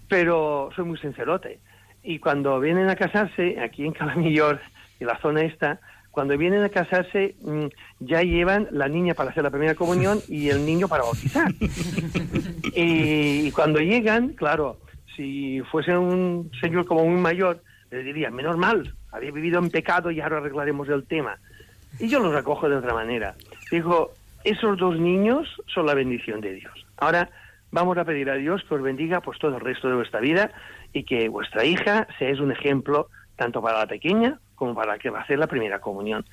pero soy muy sincerote. Y cuando vienen a casarse, aquí en Calamillor, en la zona esta, cuando vienen a casarse mm, ya llevan la niña para hacer la primera comunión y el niño para bautizar. y, cuando llegan, claro, si fuese un señor como muy mayor, le diría, menos mal, había vivido en pecado y ahora arreglaremos el tema. Y yo lo recojo de otra manera. Dijo, esos dos niños son la bendición de Dios. Ahora vamos a pedir a Dios que os bendiga pues todo el resto de vuestra vida y que vuestra hija sea un ejemplo tanto para la pequeña como para la que va a hacer la primera comunión.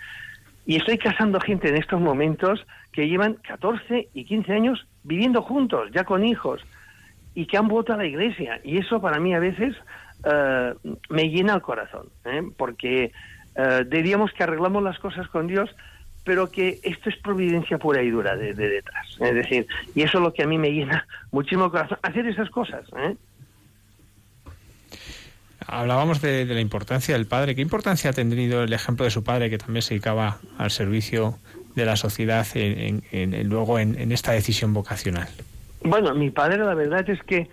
Y estoy casando gente en estos momentos que llevan 14 y 15 años viviendo juntos, ya con hijos y que han vuelto a la iglesia. Y eso para mí a veces eh, me llena el corazón, ¿eh? porque eh, diríamos que arreglamos las cosas con Dios, pero que esto es providencia pura y dura de, detrás. Es decir, y eso es lo que a mí me llena muchísimo el corazón, hacer esas cosas. ¿eh? Hablábamos de, la importancia del padre. ¿Qué importancia ha tenido el ejemplo de su padre, que también se dedicaba al servicio de la sociedad en, luego en esta decisión vocacional? Bueno, mi padre la verdad es que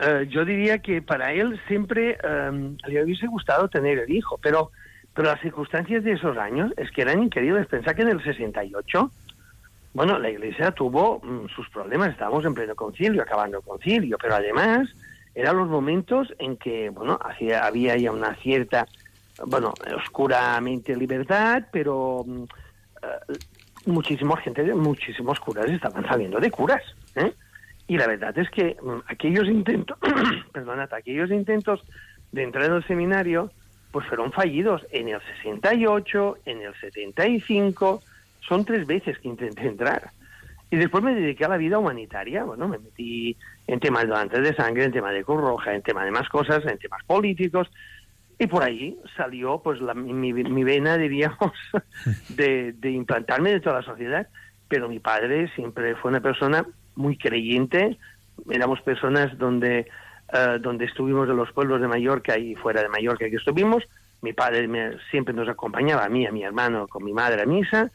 eh, yo diría que para él siempre eh, le hubiese gustado tener el hijo, pero, pero las circunstancias de esos años es que eran increíbles. Pensá que en el 68, bueno, la iglesia tuvo mm, sus problemas, estábamos en pleno concilio, acabando el concilio, pero además eran los momentos en que, bueno, hacía, había ya una cierta, bueno, oscuramente libertad, pero mm, eh, muchísima gente, muchísimos curas estaban saliendo de curas, ¿eh? Y la verdad es que mm, aquellos intentos, perdonad, aquellos intentos de entrar en el seminario, pues fueron fallidos en el 68, en el 75, son tres veces que intenté entrar. Y después me dediqué a la vida humanitaria, bueno, me metí en temas de donantes de sangre, en temas de Cruz Roja, en temas de más cosas, en temas políticos, Y por ahí salió pues la, mi, mi vena, diríamos, de, de implantarme de toda la sociedad. Pero mi padre siempre fue una persona muy creyente, éramos personas donde, eh, donde estuvimos en los pueblos de Mallorca y fuera de Mallorca que estuvimos, mi padre me- siempre nos acompañaba a mí, a mi hermano, con mi madre a misa,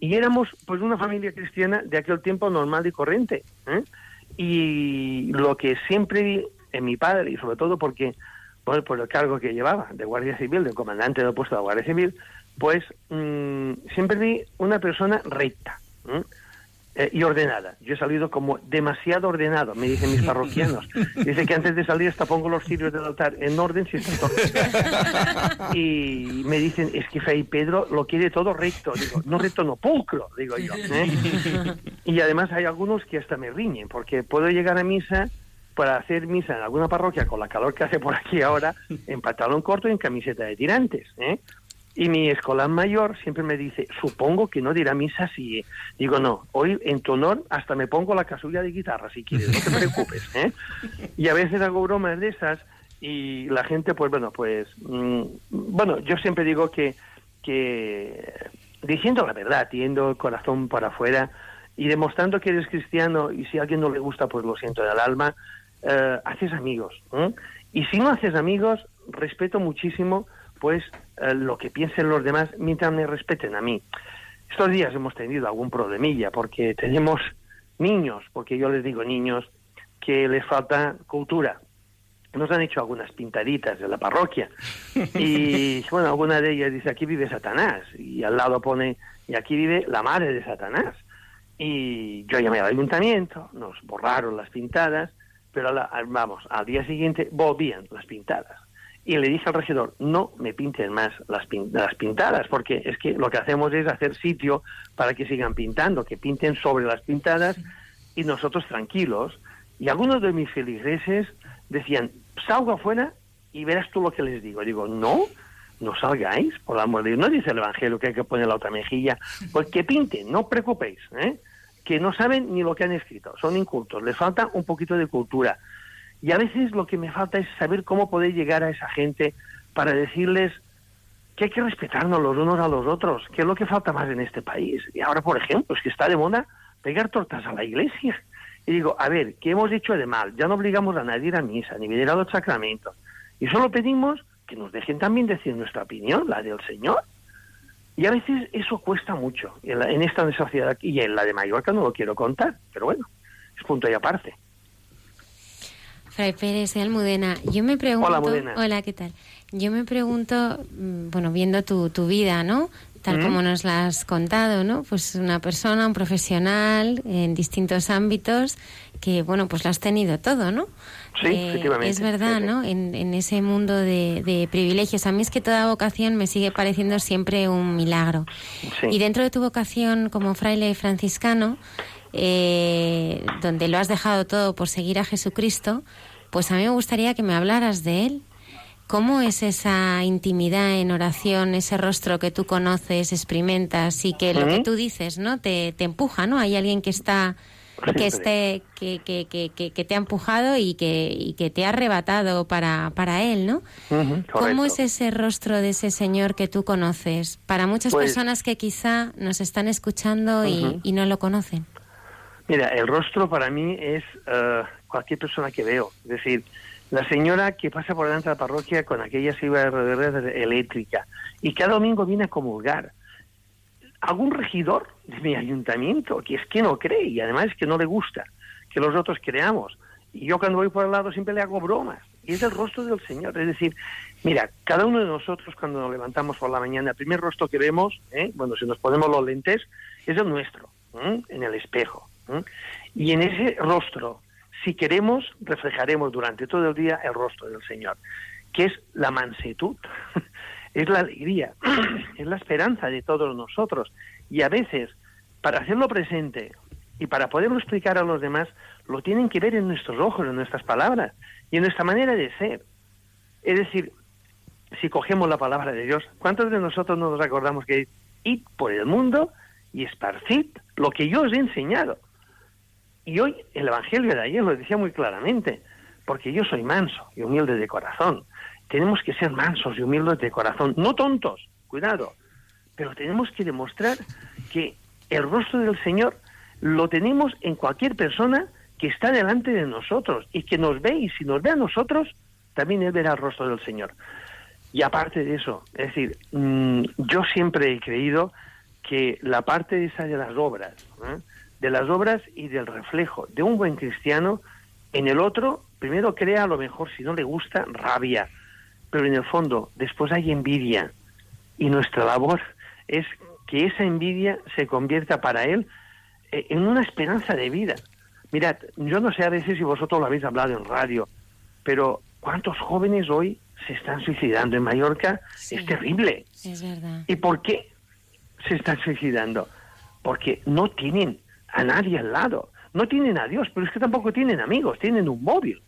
y éramos pues una familia cristiana de aquel tiempo normal y corriente. ¿eh? Y lo que siempre vi en mi padre, y sobre todo porque, bueno, por el cargo que llevaba de Guardia Civil, de comandante del puesto de Guardia Civil, pues mm, siempre vi una persona recta. ¿eh? Eh, y ordenada. Yo he salido como demasiado ordenado, me dicen mis parroquianos. Dice que antes de salir hasta pongo los cirios del altar en orden si. Y me dicen, es que Fray Pedro lo quiere todo recto. Digo, no recto, no, pulcro, digo yo. ¿eh? Y además hay algunos que hasta me riñen, porque puedo llegar a misa para hacer misa en alguna parroquia con la calor que hace por aquí ahora, en pantalón corto y en camiseta de tirantes. ¿eh? Y mi escolar mayor siempre me dice, supongo que no dirá misa así. Digo, no, hoy en tu honor hasta me pongo la casulla de guitarra si quieres, no te preocupes. ¿eh? Y a veces hago bromas de esas y la gente, pues bueno, pues, mm, bueno, yo siempre digo que, que diciendo la verdad, teniendo el corazón para afuera y demostrando que eres cristiano y si a alguien no le gusta, pues lo siento del alma, eh, haces amigos. ¿eh? Y si no haces amigos, respeto muchísimo pues eh, lo que piensen los demás mientras me respeten a mí. Estos días hemos tenido algún problemilla porque tenemos niños, porque yo les digo niños, que les falta cultura. Nos han hecho algunas pintaditas de la parroquia y bueno, alguna de ellas dice aquí vive Satanás y al lado pone y aquí vive la madre de Satanás. Y yo llamé al ayuntamiento, nos borraron las pintadas, pero la- vamos, al día siguiente volvían las pintadas. Y le dije al regidor, no me pinten más las, pin- las pintadas, porque es que lo que hacemos es hacer sitio para que sigan pintando, que pinten sobre las pintadas y nosotros tranquilos. Y algunos de mis feligreses decían, salgo afuera y verás tú lo que les digo. Digo, no, no salgáis, por el amor de Dios. No dice el Evangelio que hay que poner la otra mejilla. Pues que pinten, no os preocupéis, ¿eh? que no saben ni lo que han escrito, son incultos, les falta un poquito de cultura. Y a veces lo que me falta es saber cómo poder llegar a esa gente para decirles que hay que respetarnos los unos a los otros, que es lo que falta más en este país. Y ahora, por ejemplo, es que está de moda pegar tortas a la iglesia. Y digo, a ver, ¿qué hemos hecho de mal? Ya no obligamos a nadie a misa, ni venir a los sacramentos. Y solo pedimos que nos dejen también decir nuestra opinión, la del Señor. Y a veces eso cuesta mucho. En, la- en esta sociedad y en la de Mallorca no lo quiero contar, pero bueno, es punto y aparte. Fray Pérez de Almudena, yo me pregunto... Hola, Almudena. Hola, ¿qué tal? Yo me pregunto, mm, bueno, viendo tu, tu vida, ¿no? Tal ¿Mm? como nos la has contado, ¿no? Pues una persona, un profesional en distintos ámbitos que, bueno, pues lo has tenido todo, ¿no? Sí, efectivamente, Es verdad. ¿no? En, en ese mundo de, de privilegios. A mí es que toda vocación me sigue pareciendo siempre un milagro. Sí. Y dentro de tu vocación como fraile franciscano, eh, donde lo has dejado todo por seguir a Jesucristo, pues a mí me gustaría que me hablaras de él. ¿Cómo es esa intimidad en oración, ese rostro que tú conoces, experimentas y que lo que tú dices, ¿no? Te, te empuja, ¿no? Hay alguien que está que esté que, que, que, que, te ha empujado y que, y que te ha arrebatado para, para él, ¿no? ¿Cómo es ese rostro de ese Señor que tú conoces? Para muchas Pues- personas que quizá nos están escuchando y, y no lo conocen. Mira, el rostro para mí es eh, cualquier persona que veo. Es decir, la señora que pasa por delante de la parroquia con aquella silla de eléctrica y cada domingo viene a comulgar. Algún regidor de mi ayuntamiento que es que no cree y además es que no le gusta que los otros creamos. Y yo cuando voy por el lado siempre le hago bromas. Y es el rostro del Señor. Es decir, mira, cada uno de nosotros cuando nos levantamos por la mañana, el primer rostro que vemos, ¿eh? bueno, si nos ponemos los lentes, es el nuestro, en el espejo. ¿eh? Y en ese rostro, si queremos, reflejaremos durante todo el día el rostro del Señor, que es la mansitud, es la alegría, es la esperanza de todos nosotros. Y a veces, para hacerlo presente y para poderlo explicar a los demás, lo tienen que ver en nuestros ojos, en nuestras palabras y en nuestra manera de ser. Es decir, si cogemos la palabra de Dios, ¿cuántos de nosotros no nos acordamos que id por el mundo y esparcid lo que yo os he enseñado? Y hoy el Evangelio de ayer lo decía muy claramente, porque yo soy manso y humilde de corazón. tenemos que ser mansos y humildes de corazón, no tontos, cuidado, pero tenemos que demostrar que el rostro del Señor lo tenemos en cualquier persona que está delante de nosotros y que nos ve y si nos ve a nosotros, también Él verá el rostro del Señor. Y aparte de eso, es decir, mm, yo siempre he creído que la parte esa de las obras, ¿eh? De las obras y del reflejo de un buen cristiano en el otro, primero crea a lo mejor, si no le gusta, rabia, pero en el fondo después hay envidia y nuestra labor es que esa envidia se convierta para él eh, en una esperanza de vida. Mirad, yo no sé a veces si vosotros lo habéis hablado en radio, pero ¿cuántos jóvenes hoy se están suicidando en Mallorca? Es terrible. Es verdad. ¿Y por qué se están suicidando? Porque no tienen a nadie al lado. No tienen a Dios, pero es que tampoco tienen amigos, tienen un móvil,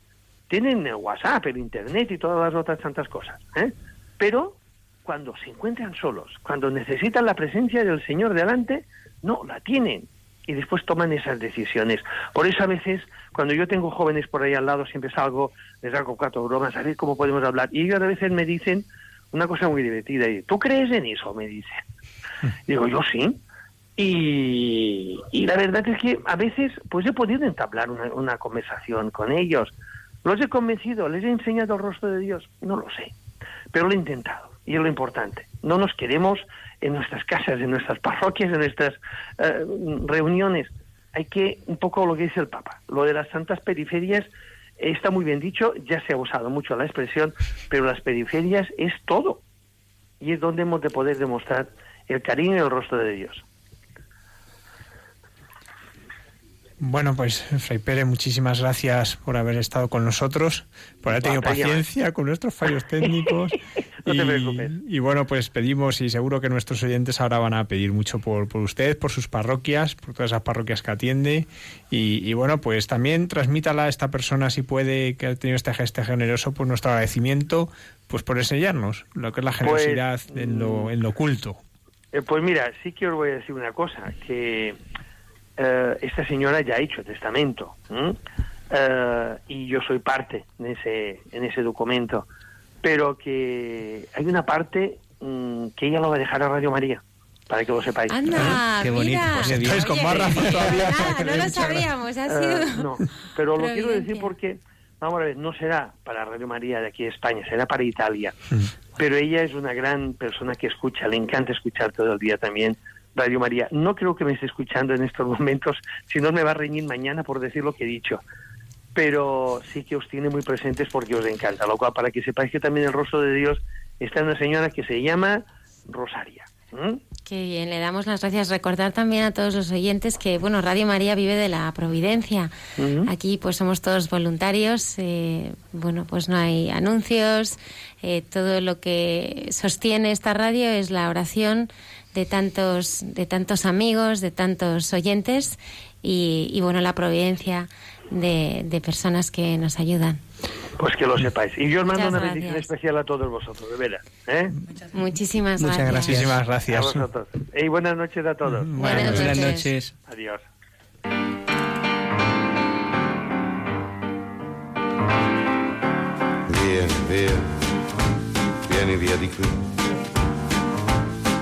tienen el WhatsApp, el Internet y todas las otras tantas cosas. ¿eh? Pero cuando se encuentran solos, cuando necesitan la presencia del Señor delante, no la tienen y después toman esas decisiones. Por eso a veces, cuando yo tengo jóvenes por ahí al lado, siempre salgo, les hago cuatro bromas, a ver cómo podemos hablar. Y ellos a veces me dicen una cosa muy divertida. Y, ¿Tú crees en eso? Me dicen. Digo, yo sí. Y, la verdad es que a veces pues he podido entablar una, conversación con ellos. ¿Los he convencido? ¿Les he enseñado el rostro de Dios? No lo sé, pero lo he intentado y es lo importante. No nos queremos en nuestras casas, en nuestras parroquias, en nuestras eh, reuniones. Hay que, un poco lo que dice el Papa, lo de las santas periferias está muy bien dicho, ya se ha usado mucho la expresión, pero las periferias es todo. Y es donde hemos de poder demostrar el cariño y el rostro de Dios. Bueno, pues Fray Pérez, muchísimas gracias por haber estado con nosotros, por haber tenido paciencia con nuestros fallos técnicos. no y, te preocupes. Y bueno, pues pedimos y seguro que nuestros oyentes ahora van a pedir mucho por, por usted, por sus parroquias, por todas esas parroquias que atiende. Y, y, bueno, pues también transmítala a esta persona, si puede, que ha tenido este gesto generoso, por nuestro agradecimiento, pues por enseñarnos lo que es la generosidad pues, en, lo, en lo oculto. Eh, pues mira, sí que os voy a decir una cosa, que Uh, esta señora ya ha hecho testamento uh, y yo soy parte en ese, en ese documento, pero que hay una parte um, que ella lo va a dejar a Radio María. Para que lo sepáis. Anda, Qué bonito. mira. Pues con más razón todavía. Ah, no lo sabíamos, ha sido... Uh, no, pero lo quiero decir porque, vamos a ver, no será para Radio María de aquí de España, será para Italia. Mm. Pero ella es una gran persona que escucha, le encanta escuchar todo el día también Radio María. No creo que me esté escuchando en estos momentos, si no me va a reñir mañana por decir lo que he dicho. Pero sí que os tiene muy presentes porque os encanta. Lo cual, para que sepáis que también el rostro de Dios está en una señora que se llama Rosaria. ¿Mm? Qué bien, le damos las gracias. Recordar también a todos los oyentes que, bueno, Radio María vive de la providencia. Aquí, pues somos todos voluntarios. eh, bueno, pues no hay anuncios. eh, todo lo que sostiene esta radio es la oración de tantos, de tantos amigos, de tantos oyentes y, y, bueno, la providencia de, de personas que nos ayudan. Pues que lo sepáis. Y yo os mando Muchas una gracias. bendición especial a todos vosotros, de veras. ¿eh? Muchísimas Muchas gracias. gracias. Muchísimas A gracias. vosotros. Y buenas noches a todos. Buenas Buenas noches. noches. Adiós. Vieni via, vieni via di qui.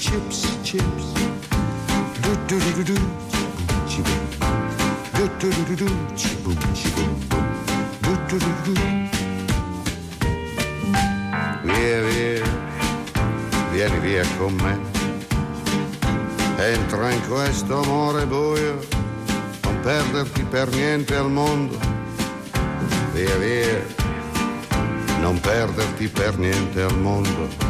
chips, chips. Do do do do do, chiboom. Do do do do do, chiboom, chiboom. Do do do do do. Via, via, vieni via con me. Entra in questo amore buio, non perderti per niente al mondo. Via via, non perderti per niente al mondo.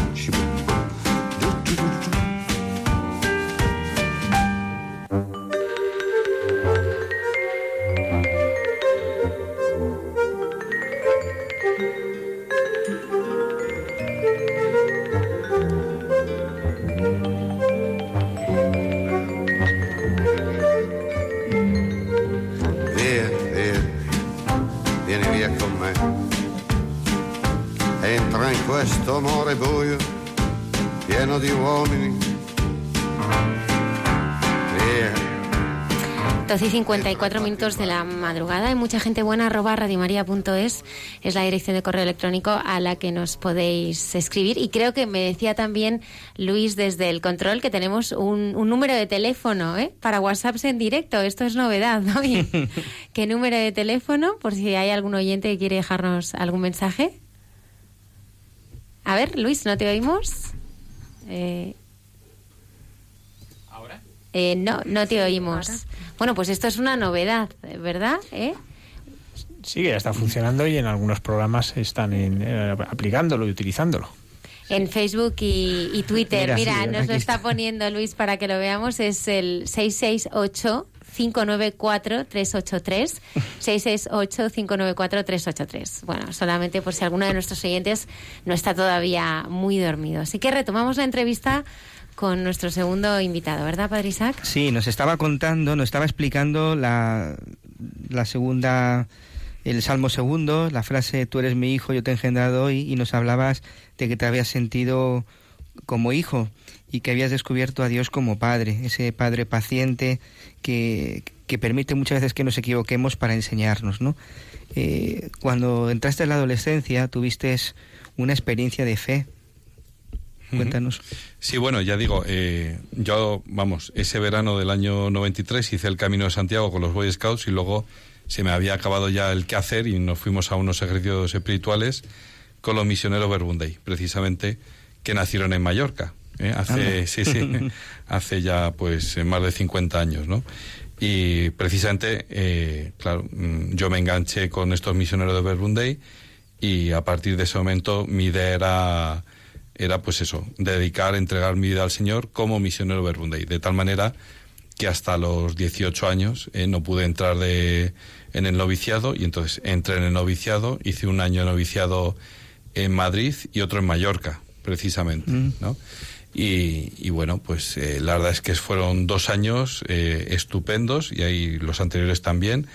pieno di uomini. Via, 12 y 54 minutos de la madrugada. Hay mucha gente buena. Arroba radiomaria.es es la dirección de correo electrónico a la que nos podéis escribir. Y creo que me decía también Luis desde el control que tenemos un, un número de teléfono ¿eh? para WhatsApps en directo. Esto es novedad, ¿no? ¿Qué número de teléfono? Por si hay algún oyente que quiere dejarnos algún mensaje. A ver, Luis, ¿no te oímos? Eh, ¿Ahora? eh, no, no te oímos. Bueno, pues esto es una novedad, ¿verdad? ¿Eh? Sí, que ya está funcionando y en algunos programas están en- eh, aplicándolo y utilizándolo. En Facebook y, y Twitter. Mira, Mira, sí, nos lo está está. poniendo Luis para que lo veamos. Es el 668 594 383 668 594 383 Bueno, solamente por si alguno de nuestros oyentes no está todavía muy dormido. Así que retomamos la entrevista con nuestro segundo invitado, ¿verdad, Padre Isaac? Sí, nos estaba contando, nos estaba explicando la, la segunda, el Salmo segundo, la frase Tú eres mi hijo, yo te he engendrado hoy, y nos hablabas de que te habías sentido como hijo y que habías descubierto a Dios como padre, ese padre paciente que, que permite muchas veces que nos equivoquemos para enseñarnos, ¿no? Eh, cuando entraste en la adolescencia tuviste una experiencia de fe. Cuéntanos. Sí, bueno, ya digo, eh, yo, vamos, ese verano del año 93 hice el Camino de Santiago con los Boy Scouts y luego se me había acabado ya el qué hacer y nos fuimos a unos ejercicios espirituales con los misioneros Verbunday, precisamente, que nacieron en Mallorca. ¿Eh? Hace, sí, sí, hace ya pues eh, más de 50 años, ¿no? Y precisamente, eh, claro, mm, yo me enganché con estos misioneros de Verbunday y a partir de ese momento mi idea era era pues eso, dedicar, entregar mi vida al Señor como misionero Verbunday, de tal manera que hasta los 18 años eh, no pude entrar de, en el noviciado y entonces entré en el noviciado, hice un año de noviciado en Madrid y otro en Mallorca, precisamente, Mm. ¿no? Y, y bueno, pues eh, la verdad es que fueron dos años eh, estupendos y ahí los anteriores también,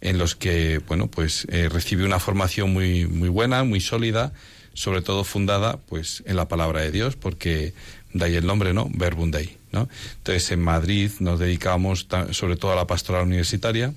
en los que, bueno, pues eh, recibí una formación muy, muy buena, muy sólida, sobre todo fundada, pues, en la palabra de Dios, porque de ahí el nombre, ¿no? Verbum ¿no? Entonces, en Madrid nos dedicamos sobre todo a la pastoral universitaria,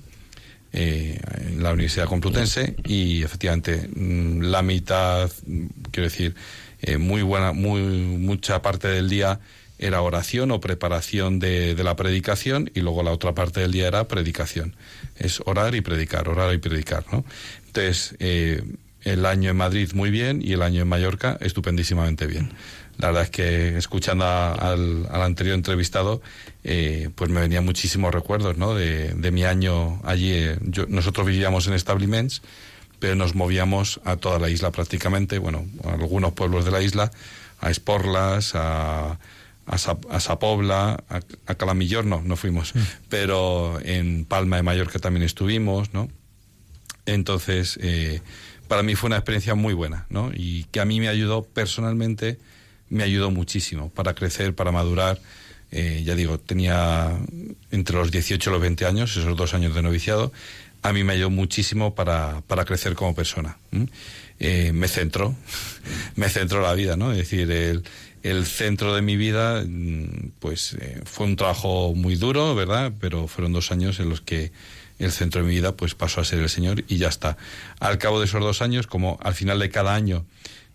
eh, en la Universidad Complutense y efectivamente mm, la mitad, mm, quiero decir, eh, muy buena, muy mucha parte del día era oración o preparación de, de la predicación y luego la otra parte del día era predicación. Es orar y predicar, orar y predicar, ¿no? Entonces, eh, el año en Madrid muy bien y el año en Mallorca estupendísimamente bien. La verdad es que escuchando a- al, anterior entrevistado, eh, pues me venían muchísimos recuerdos, ¿no? De, de mi año allí. eh, yo- nosotros vivíamos en establiments, pero nos movíamos a toda la isla prácticamente, bueno, a algunos pueblos de la isla, a Esporlas, a, a, Sa- a Sapobla, a, a Calamillor no, no fuimos, pero en Palma de Mallorca también estuvimos, ¿no? Entonces, eh, para mí fue una experiencia muy buena, ¿no? Y que a mí me ayudó personalmente, me ayudó muchísimo para crecer, para madurar. Eh, ya digo, tenía entre los 18 y los 20 años, esos dos años de noviciado. A mí me ayudó muchísimo para, para crecer como persona. Eh, me centró, me centró la vida, ¿no? Es decir, el, el centro de mi vida, mm, pues eh, fue un trabajo muy duro, ¿verdad? Pero fueron dos años en los que el centro de mi vida pues pasó a ser el Señor y ya está. Al cabo de esos dos años, como al final de cada año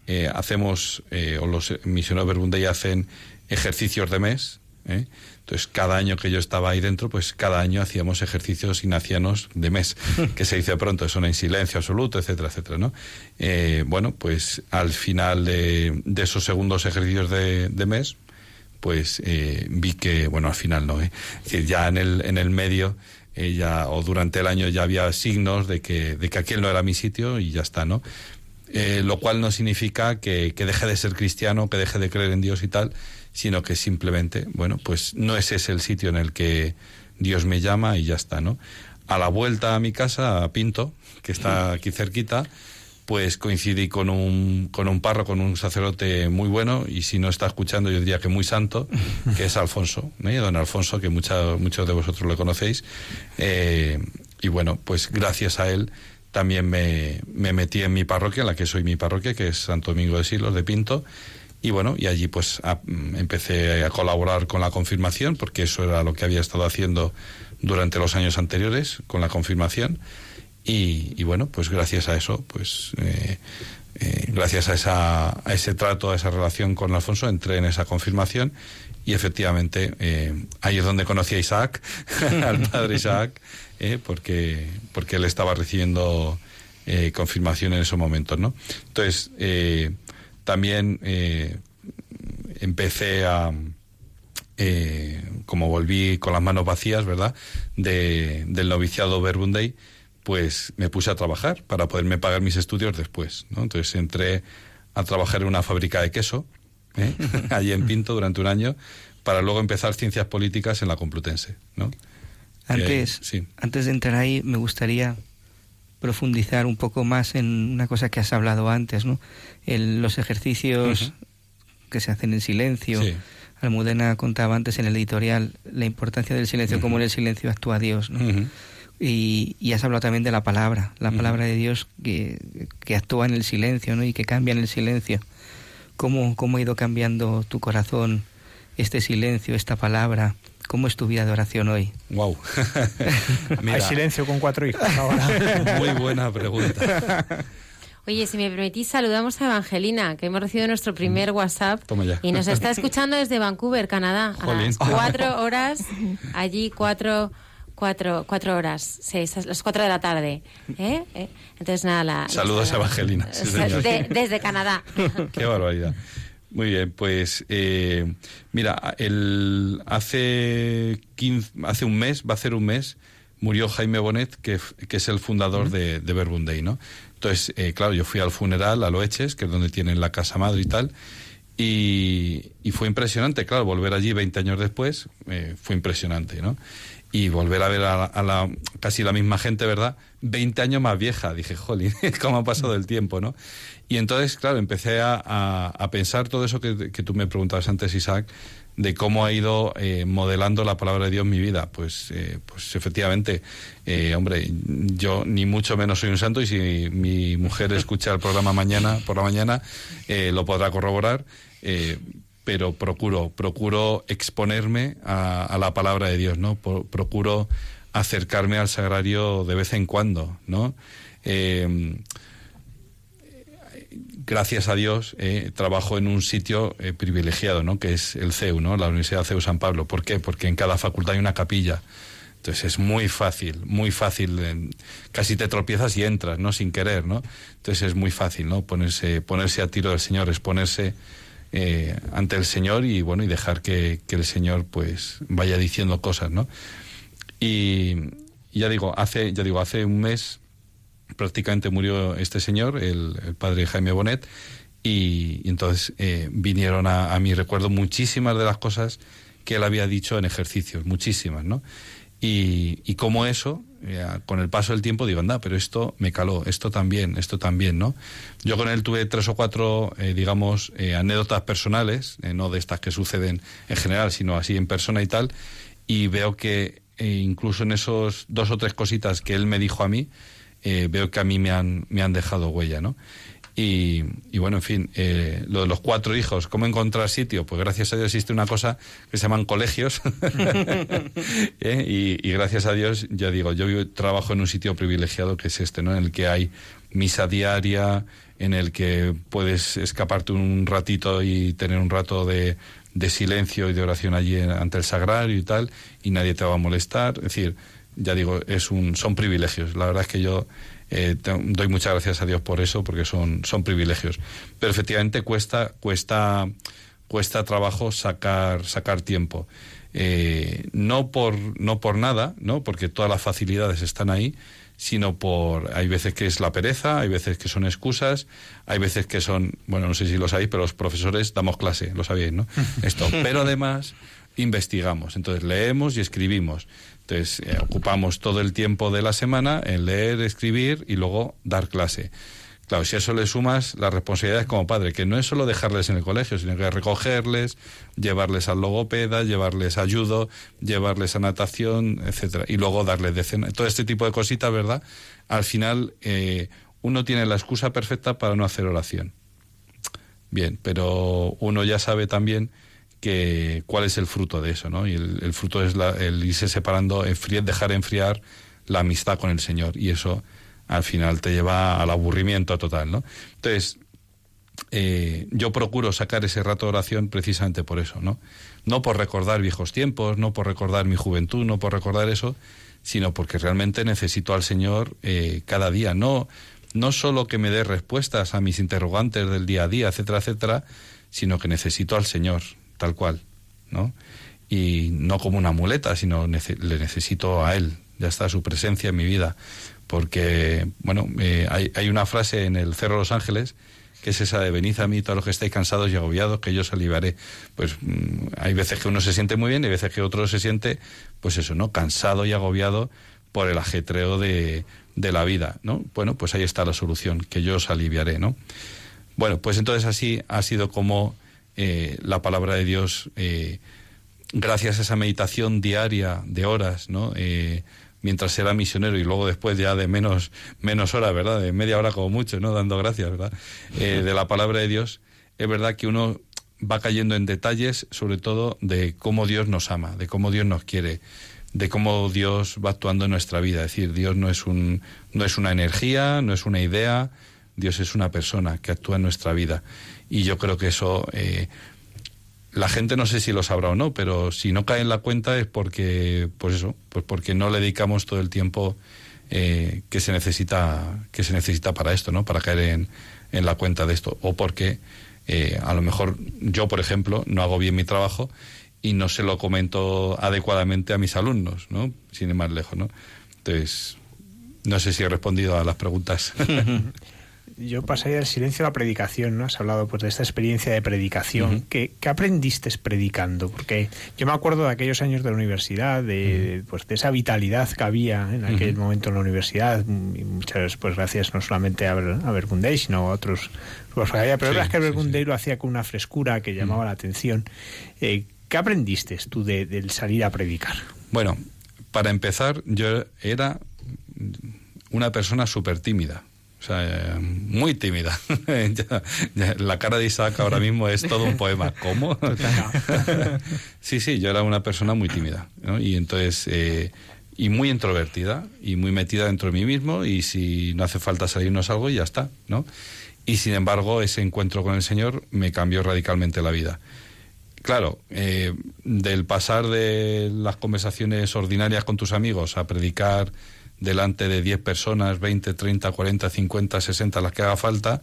eh, hacemos, o los misioneros Verbunday hacen ejercicios de mes, ¿eh? Entonces cada año que yo estaba ahí dentro, pues cada año hacíamos ejercicios ignacianos de mes, que se dice pronto, son en silencio absoluto, etcétera, etcétera, ¿no? Eh, bueno, pues al final de, esos segundos ejercicios de, mes, pues eh, vi que, bueno, al final no, ¿eh? es decir, ya en el, en el medio ella o durante el año ya había signos de que, de que aquel no era mi sitio y ya está, ¿no? Eh, lo cual no significa que, deje de ser cristiano, que deje de creer en Dios y tal, sino que simplemente, bueno, pues no es ese el sitio en el que Dios me llama y ya está, ¿no? A la vuelta a mi casa, a Pinto, que está aquí cerquita, pues coincidí con un, con un parro, con un sacerdote muy bueno, y si no está escuchando, yo diría que muy santo, que es Alfonso, ¿eh? don Alfonso, que muchos de vosotros lo conocéis. Eh, y bueno, pues gracias a él también me, me, metí en mi parroquia, en la que soy mi parroquia, que es Santo Domingo de Silos, de Pinto. Y bueno, y allí pues empecé a colaborar con la confirmación, porque eso era lo que había estado haciendo durante los años anteriores, con la confirmación. Y, bueno, pues gracias a eso, pues eh, eh, gracias a, esa, a ese trato, a esa relación con Alfonso, entré en esa confirmación y efectivamente eh, ahí es donde conocí a Isaac, al padre Isaac, porque, porque él estaba recibiendo confirmación en esos momentos, ¿no? Entonces, también empecé a... como volví con las manos vacías, ¿verdad?, de, del noviciado Verbunday, pues me puse a trabajar para poderme pagar mis estudios después. ¿no? Entonces entré a trabajar en una fábrica de queso, ¿eh? allí en Pinto durante un año, para luego empezar ciencias políticas en la Complutense. ¿no? Antes, sí. antes de entrar ahí, me gustaría profundizar un poco más en una cosa que has hablado antes, ¿no? En los ejercicios que se hacen en silencio. Almudena contaba antes en el editorial la importancia del silencio, cómo en el silencio actúa Dios, ¿no? Y, has hablado también de la palabra, la palabra de Dios que, actúa en el silencio ¿no? y que cambia en el silencio. ¿Cómo, ¿Cómo ha ido cambiando tu corazón este silencio, esta palabra? ¿Cómo es tu vida de oración hoy? Wow. Hay silencio con cuatro hijos ahora. Muy buena pregunta. Oye, si me permitís, saludamos a Evangelina, que hemos recibido nuestro primer WhatsApp. Y nos está escuchando desde Vancouver, Canadá. A las cuatro horas, allí cuatro cuatro, cuatro horas, seis, las cuatro de la tarde. ¿eh? ¿Eh? Entonces, nada, la, Saludos a Evangelina. desde Canadá. Qué barbaridad. Muy bien, pues eh, mira, el, hace, hace un mes, va a ser un mes, murió Jaime Bonet, que, que es el fundador de, de Verbunday, ¿no? Entonces, claro, yo fui al funeral a Loeches, que es donde tienen la casa madre y tal, y, y fue impresionante, claro, volver allí 20 años después fue impresionante, ¿no? y volver a ver a, la, casi la misma gente, ¿verdad? 20 años más vieja. Dije, jolín, cómo ha pasado el tiempo, ¿no? Y entonces, claro, empecé a, a, pensar todo eso que, que, tú me preguntabas antes, Isaac, de cómo ha ido eh, modelando la palabra de Dios en mi vida. Pues, eh, pues efectivamente, eh, hombre, yo ni mucho menos soy un santo y si mi mujer escucha el programa mañana por la mañana, lo podrá corroborar pero procuro, procuro exponerme a, la palabra de Dios, ¿no? procuro acercarme al sagrario de vez en cuando, ¿no? Eh, gracias a Dios eh, trabajo en un sitio eh, privilegiado, ¿no? Que es el CEU, ¿no? La Universidad CEU San Pablo. ¿Por qué? Porque en cada facultad hay una capilla. Entonces es muy fácil, muy fácil. casi te tropiezas y entras, ¿no? Sin querer, ¿no? Entonces es muy fácil, ¿no? Ponerse, ponerse a tiro del Señor, exponerse eh, ante el Señor y bueno y dejar que, el Señor pues vaya diciendo cosas, ¿no? Y, ya digo, hace ya digo hace un mes prácticamente murió este señor, el, padre Jaime Bonet, y, entonces eh, vinieron a, a, mi recuerdo muchísimas de las cosas que él había dicho en ejercicios, muchísimas, ¿no? Y, como eso, eh, con el paso del tiempo, digo, anda, pero esto me caló, esto también, esto también, ¿no? Yo con él tuve tres o cuatro, eh, digamos, anécdotas personales, no de estas que suceden en general, sino así en persona y tal, y veo que incluso en esos dos o tres cositas que él me dijo a mí, veo que a mí me han, me han dejado huella, ¿no? Y, bueno, en fin, eh, lo de los cuatro hijos, ¿cómo encontrar sitio? Pues gracias a Dios existe una cosa que se llaman colegios. ¿Eh? y, gracias a Dios, ya digo, yo trabajo en un sitio privilegiado que es este, ¿no? En el que hay misa diaria, en el que puedes escaparte un ratito y tener un rato de, de silencio y de oración allí ante el sagrario y tal, y nadie te va a molestar. Es decir, ya digo, es un, son privilegios. La verdad es que yo eh, doy muchas gracias a Dios por eso, porque son, son privilegios. Pero efectivamente cuesta, cuesta, cuesta trabajo sacar, sacar tiempo. Eh, no por no por nada, ¿no? Porque todas las facilidades están ahí, sino por hay veces que es la pereza, hay veces que son excusas, hay veces que son, bueno, no sé si lo sabéis, pero los profesores damos clase, lo sabéis, ¿no? Esto, pero además investigamos, entonces leemos y escribimos. Entonces, eh, ocupamos todo el tiempo de la semana en leer, escribir y luego dar clase. Claro, si a eso le sumas las responsabilidades como padre, que no es solo dejarles en el colegio, sino que recogerles, llevarles al logopeda, llevarles a ayudo, llevarles a natación, etcétera, y luego darles de cena. Todo este tipo de cositas, ¿verdad? Al final eh, uno tiene la excusa perfecta para no hacer oración. Bien, pero uno ya sabe también que cuál es el fruto de eso, ¿no? Y el, fruto es el irse separando, dejar enfriar la amistad con el Señor. Y eso al final te lleva al aburrimiento total, ¿no? Entonces, eh, yo procuro sacar ese rato de oración precisamente por eso, ¿no? No por recordar viejos tiempos, no por recordar mi juventud, no por recordar eso, sino porque realmente necesito al Señor eh, cada día. No, no solo que me dé respuestas a mis interrogantes del día a día, etcétera, etcétera, sino que necesito al Señor tal cual, ¿no? Y no como una muleta, sino le necesito a Él, ya está su presencia en mi vida. Porque, bueno, eh, hay, hay, una frase en el Cerro de los Ángeles que es esa de venid a mí todos los que estáis cansados y agobiados, que yo os aliviaré. Pues mm, hay veces que uno se siente muy bien y veces que otro se siente, pues eso, ¿no? Cansado y agobiado por el ajetreo de, de la vida, ¿no? Bueno, pues ahí está la solución, que yo os aliviaré, ¿no? Bueno, pues entonces así ha sido como eh, la palabra de Dios, eh, gracias a esa meditación diaria de horas, ¿no? Eh, mientras era misionero y luego después ya de menos, menos horas, ¿verdad? De media hora como mucho, ¿no? Dando gracias, ¿verdad? de la palabra de Dios, es verdad que uno va cayendo en detalles, sobre todo de cómo Dios nos ama, de cómo Dios nos quiere, de cómo Dios va actuando en nuestra vida. Es decir, Dios no es, un, no es una energía, no es una idea, Dios es una persona que actúa en nuestra vida. Y yo creo que eso, eh, la gente no sé si lo sabrá o no, pero si no cae en la cuenta es porque, pues eso, pues porque no le dedicamos todo el tiempo eh, que se necesita, que se necesita para esto, ¿no? Para caer en, en la cuenta de esto. O porque eh, a lo mejor yo, por ejemplo, no hago bien mi trabajo y no se lo comento adecuadamente a mis alumnos, ¿no? Sin ir más lejos, ¿no? Entonces, no sé si he respondido a las preguntas. yo pasaría del silencio a la predicación, ¿no? Has hablado pues de esta experiencia de predicación. ¿Qué, aprendiste predicando? Porque yo me acuerdo de aquellos años de la universidad, de, pues, de esa vitalidad que había en aquel momento en la universidad, y muchas pues gracias no solamente a, a sino a otros. Pues, había, pero es que Verbundey lo hacía con una frescura que llamaba la atención. Eh, ¿Qué aprendiste tú de, del salir a predicar? Bueno, para empezar, yo era una persona súper tímida. O sea, muy tímida. la cara de Isaac ahora mismo es todo un poema. ¿Cómo? sí, sí, yo era una persona muy tímida. ¿no? Y entonces, eh, y muy introvertida, y muy metida dentro de mí mismo, y si no hace falta salirnos algo, ya está, ¿no? Y sin embargo, ese encuentro con el Señor me cambió radicalmente la vida. Claro, eh, del pasar de las conversaciones ordinarias con tus amigos a predicar delante de 10 personas, 20, 30, 40, 50, 60, las que haga falta,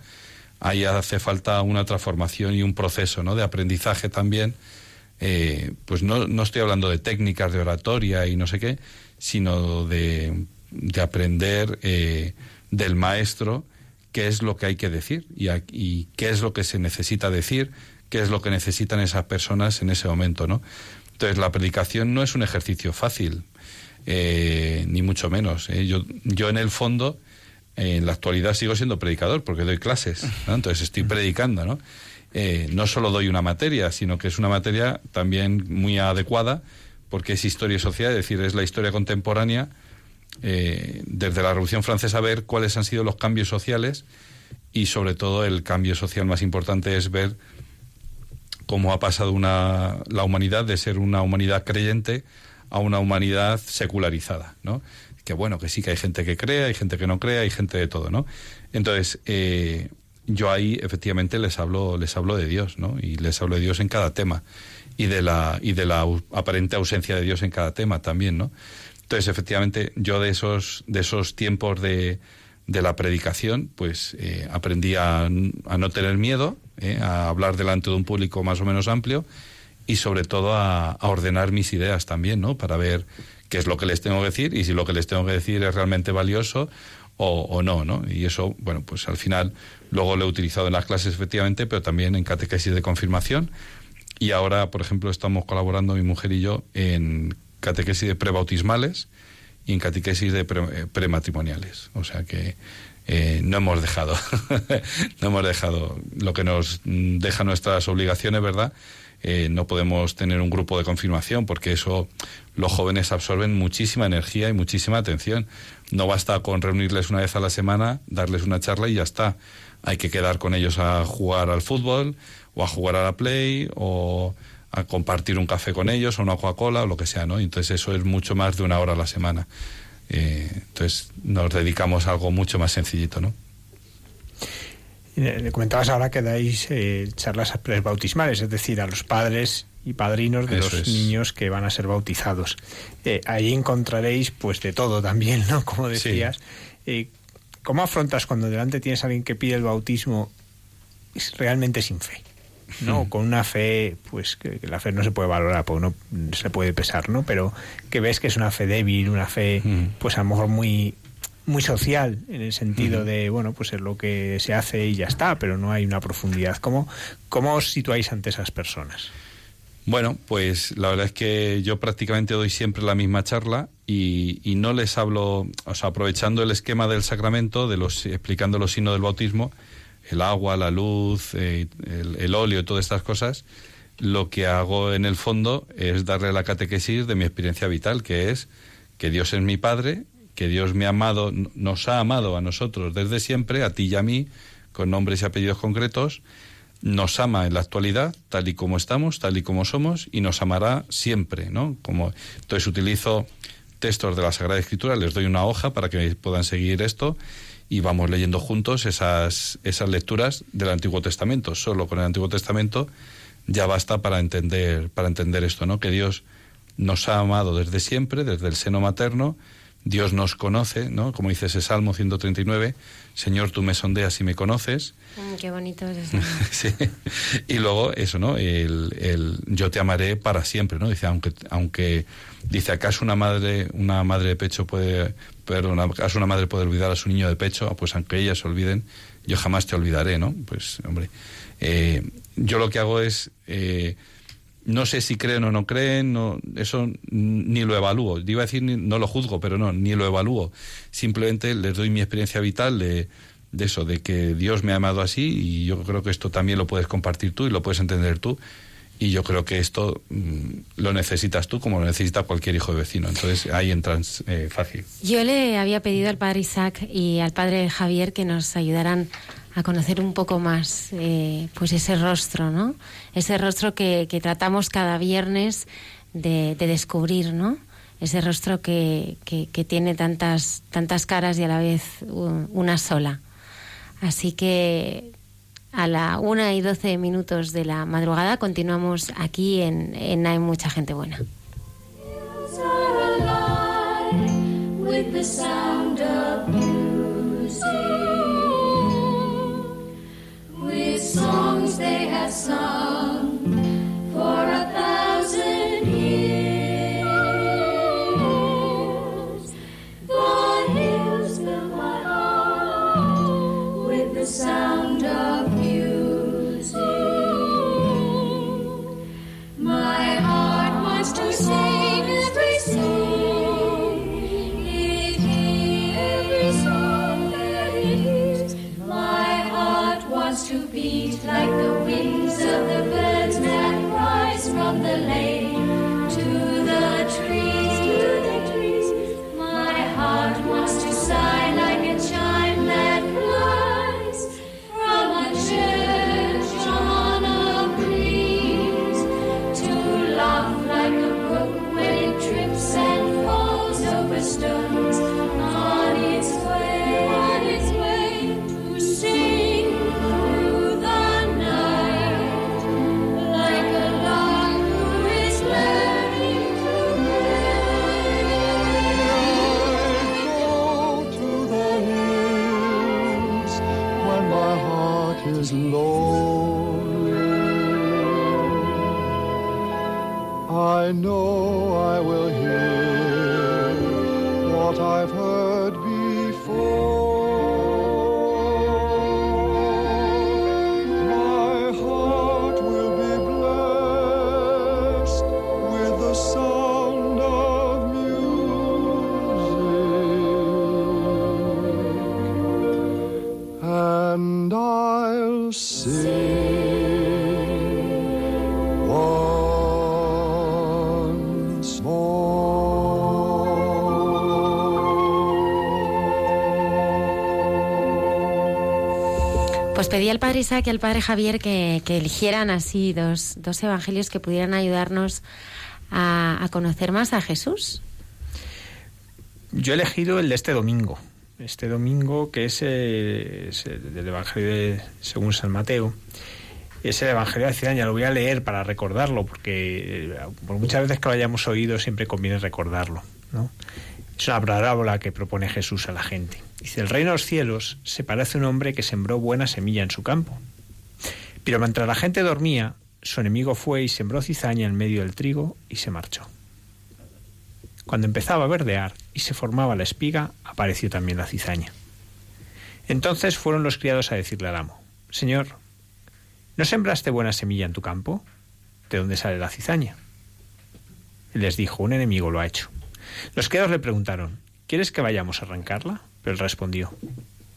ahí hace falta una transformación y un proceso ¿no? de aprendizaje también. Eh, pues no, no estoy hablando de técnicas de oratoria y no sé qué, sino de, de aprender eh, del maestro qué es lo que hay que decir y, y, qué es lo que se necesita decir, qué es lo que necesitan esas personas en ese momento, ¿no? Entonces la predicación no es un ejercicio fácil, eh, ni mucho menos. ¿eh? Yo, yo en el fondo, en la actualidad sigo siendo predicador porque doy clases, entonces estoy predicando, ¿no? Eh, no solo doy una materia, sino que es una materia también muy adecuada porque es historia social, es decir, es la historia contemporánea desde la Revolución Francesa ver cuáles han sido los cambios sociales y sobre todo el cambio social más importante es ver cómo ha pasado una, la humanidad de ser una humanidad creyente a una humanidad secularizada, ¿no? Que bueno, que sí que hay gente que cree, hay gente que no cree, hay gente de todo, ¿no? Entonces, eh, yo ahí efectivamente les hablo, les hablo de Dios, ¿no? Y les hablo de Dios en cada tema y de la y de la aparente ausencia de Dios en cada tema también, ¿no? Entonces, efectivamente, yo de esos de esos tiempos de, de la predicación, pues eh, aprendí a, no tener miedo, eh, a hablar delante de un público más o menos amplio y sobre todo a, ordenar mis ideas también, ¿no? Para ver qué es lo que les tengo que decir y si lo que les tengo que decir es realmente valioso o, no, ¿no? Y eso, bueno, pues al final luego lo he utilizado en las clases efectivamente, pero también en catequesis de confirmación. Y ahora, por ejemplo, estamos colaborando mi mujer y yo en catequesis de prebautismales y en catequesis de eh, prematrimoniales. O sea que eh, no hemos dejado, no hemos dejado lo que nos deja nuestras obligaciones, ¿verdad? Eh, no podemos tener un grupo de confirmación porque eso los jóvenes absorben muchísima energía y muchísima atención. No basta con reunirles una vez a la semana, darles una charla y ya está. Hay que quedar con ellos a jugar al fútbol o a jugar a la play o a compartir un café con ellos o una Coca-Cola o lo que sea, ¿no? Entonces eso es mucho más de una hora a la semana. Eh, entonces nos dedicamos a algo mucho más sencillito, ¿no? Le comentabas ahora que dais eh, charlas bautismales, es decir, a los padres y padrinos de los niños que van a ser bautizados. Eh, ahí encontraréis pues de todo también, ¿no? Como decías. Eh, ¿Cómo afrontas cuando delante tienes a alguien que pide el bautismo realmente sin fe? ¿no? Hmm. Con una fe, pues que, la fe no se puede valorar, porque no se puede pesar, ¿no? Pero que ves que es una fe débil, una fe, hmm. pues a lo mejor muy muy social en el sentido de, bueno, pues es lo que se hace y ya está, pero no hay una profundidad. ¿Cómo, cómo os situáis ante esas personas? Bueno, pues la verdad es que yo prácticamente doy siempre la misma charla y, no les hablo, o sea, aprovechando el esquema del sacramento, de los, explicando los signos del bautismo, el agua, la luz, eh, el, el óleo, todas estas cosas, lo que hago en el fondo es darle la catequesis de mi experiencia vital, que es que Dios es mi Padre que Dios me ha amado, nos ha amado a nosotros desde siempre, a ti y a mí, con nombres y apellidos concretos, nos ama en la actualidad, tal y como estamos, tal y como somos, y nos amará siempre, ¿no? Como, entonces utilizo textos de la Sagrada Escritura, les doy una hoja para que puedan seguir esto y vamos leyendo juntos esas, esas lecturas del Antiguo Testamento. Solo con el Antiguo Testamento ya basta para entender, para entender esto, ¿no? Que Dios nos ha amado desde siempre, desde el seno materno, Dios nos conoce, ¿no? Como dice ese Salmo 139, Señor, tú me sondeas y me conoces. Mm, qué bonito es eso. sí. Y luego eso, ¿no? El, el, yo te amaré para siempre, ¿no? Dice, aunque, aunque dice, ¿acaso una madre, una madre de pecho puede, perdón, acaso una madre puede olvidar a su niño de pecho? Ah, pues aunque ellas se olviden, yo jamás te olvidaré, ¿no? Pues, hombre, eh, yo lo que hago es... Eh, no sé si creen o no creen, no, eso ni lo evalúo. Iba a decir no lo juzgo, pero no, ni lo evalúo. Simplemente les doy mi experiencia vital de, de eso, de que Dios me ha amado así y yo creo que esto también lo puedes compartir tú y lo puedes entender tú. Y yo creo que esto mm, lo necesitas tú como lo necesita cualquier hijo de vecino. Entonces ahí entras eh, fácil. Yo le había pedido al padre Isaac y al padre Javier que nos ayudaran a conocer un poco más eh, pues ese rostro, ¿no? Ese rostro que, tratamos cada viernes de, descubrir, ¿no? Ese rostro que, que, tiene tantas, tantas caras y a la vez una sola. Así que a la una y doce minutos de la madrugada continuamos aquí en, en Hay Mucha Gente Buena. Songs they have sung for a thousand years. The hills fill my heart with the sound like the wings of the birds that rise from the lake Pues pedí al padre Isaac y al padre Javier que, eligieran así dos, dos evangelios que pudieran ayudarnos a, conocer más a Jesús. Yo he elegido el de este domingo. Este domingo, que es, eh, el del Evangelio de- según San Mateo. Es el Evangelio de la cizaña. Lo voy a leer para recordarlo, porque eh, por muchas veces que lo hayamos oído, siempre conviene recordarlo. ¿no? Es una parábola que propone Jesús a la gente. Dice, el reino de los cielos se parece a un hombre que sembró buena semilla en su campo. Pero mientras la gente dormía, su enemigo fue y sembró cizaña en medio del trigo y se marchó. Cuando empezaba a verdear y se formaba la espiga, apareció también la cizaña. Entonces fueron los criados a decirle al amo, Señor, ¿no sembraste buena semilla en tu campo? ¿De dónde sale la cizaña? Les dijo, un enemigo lo ha hecho. Los criados le preguntaron, ¿quieres que vayamos a arrancarla? Pero él respondió,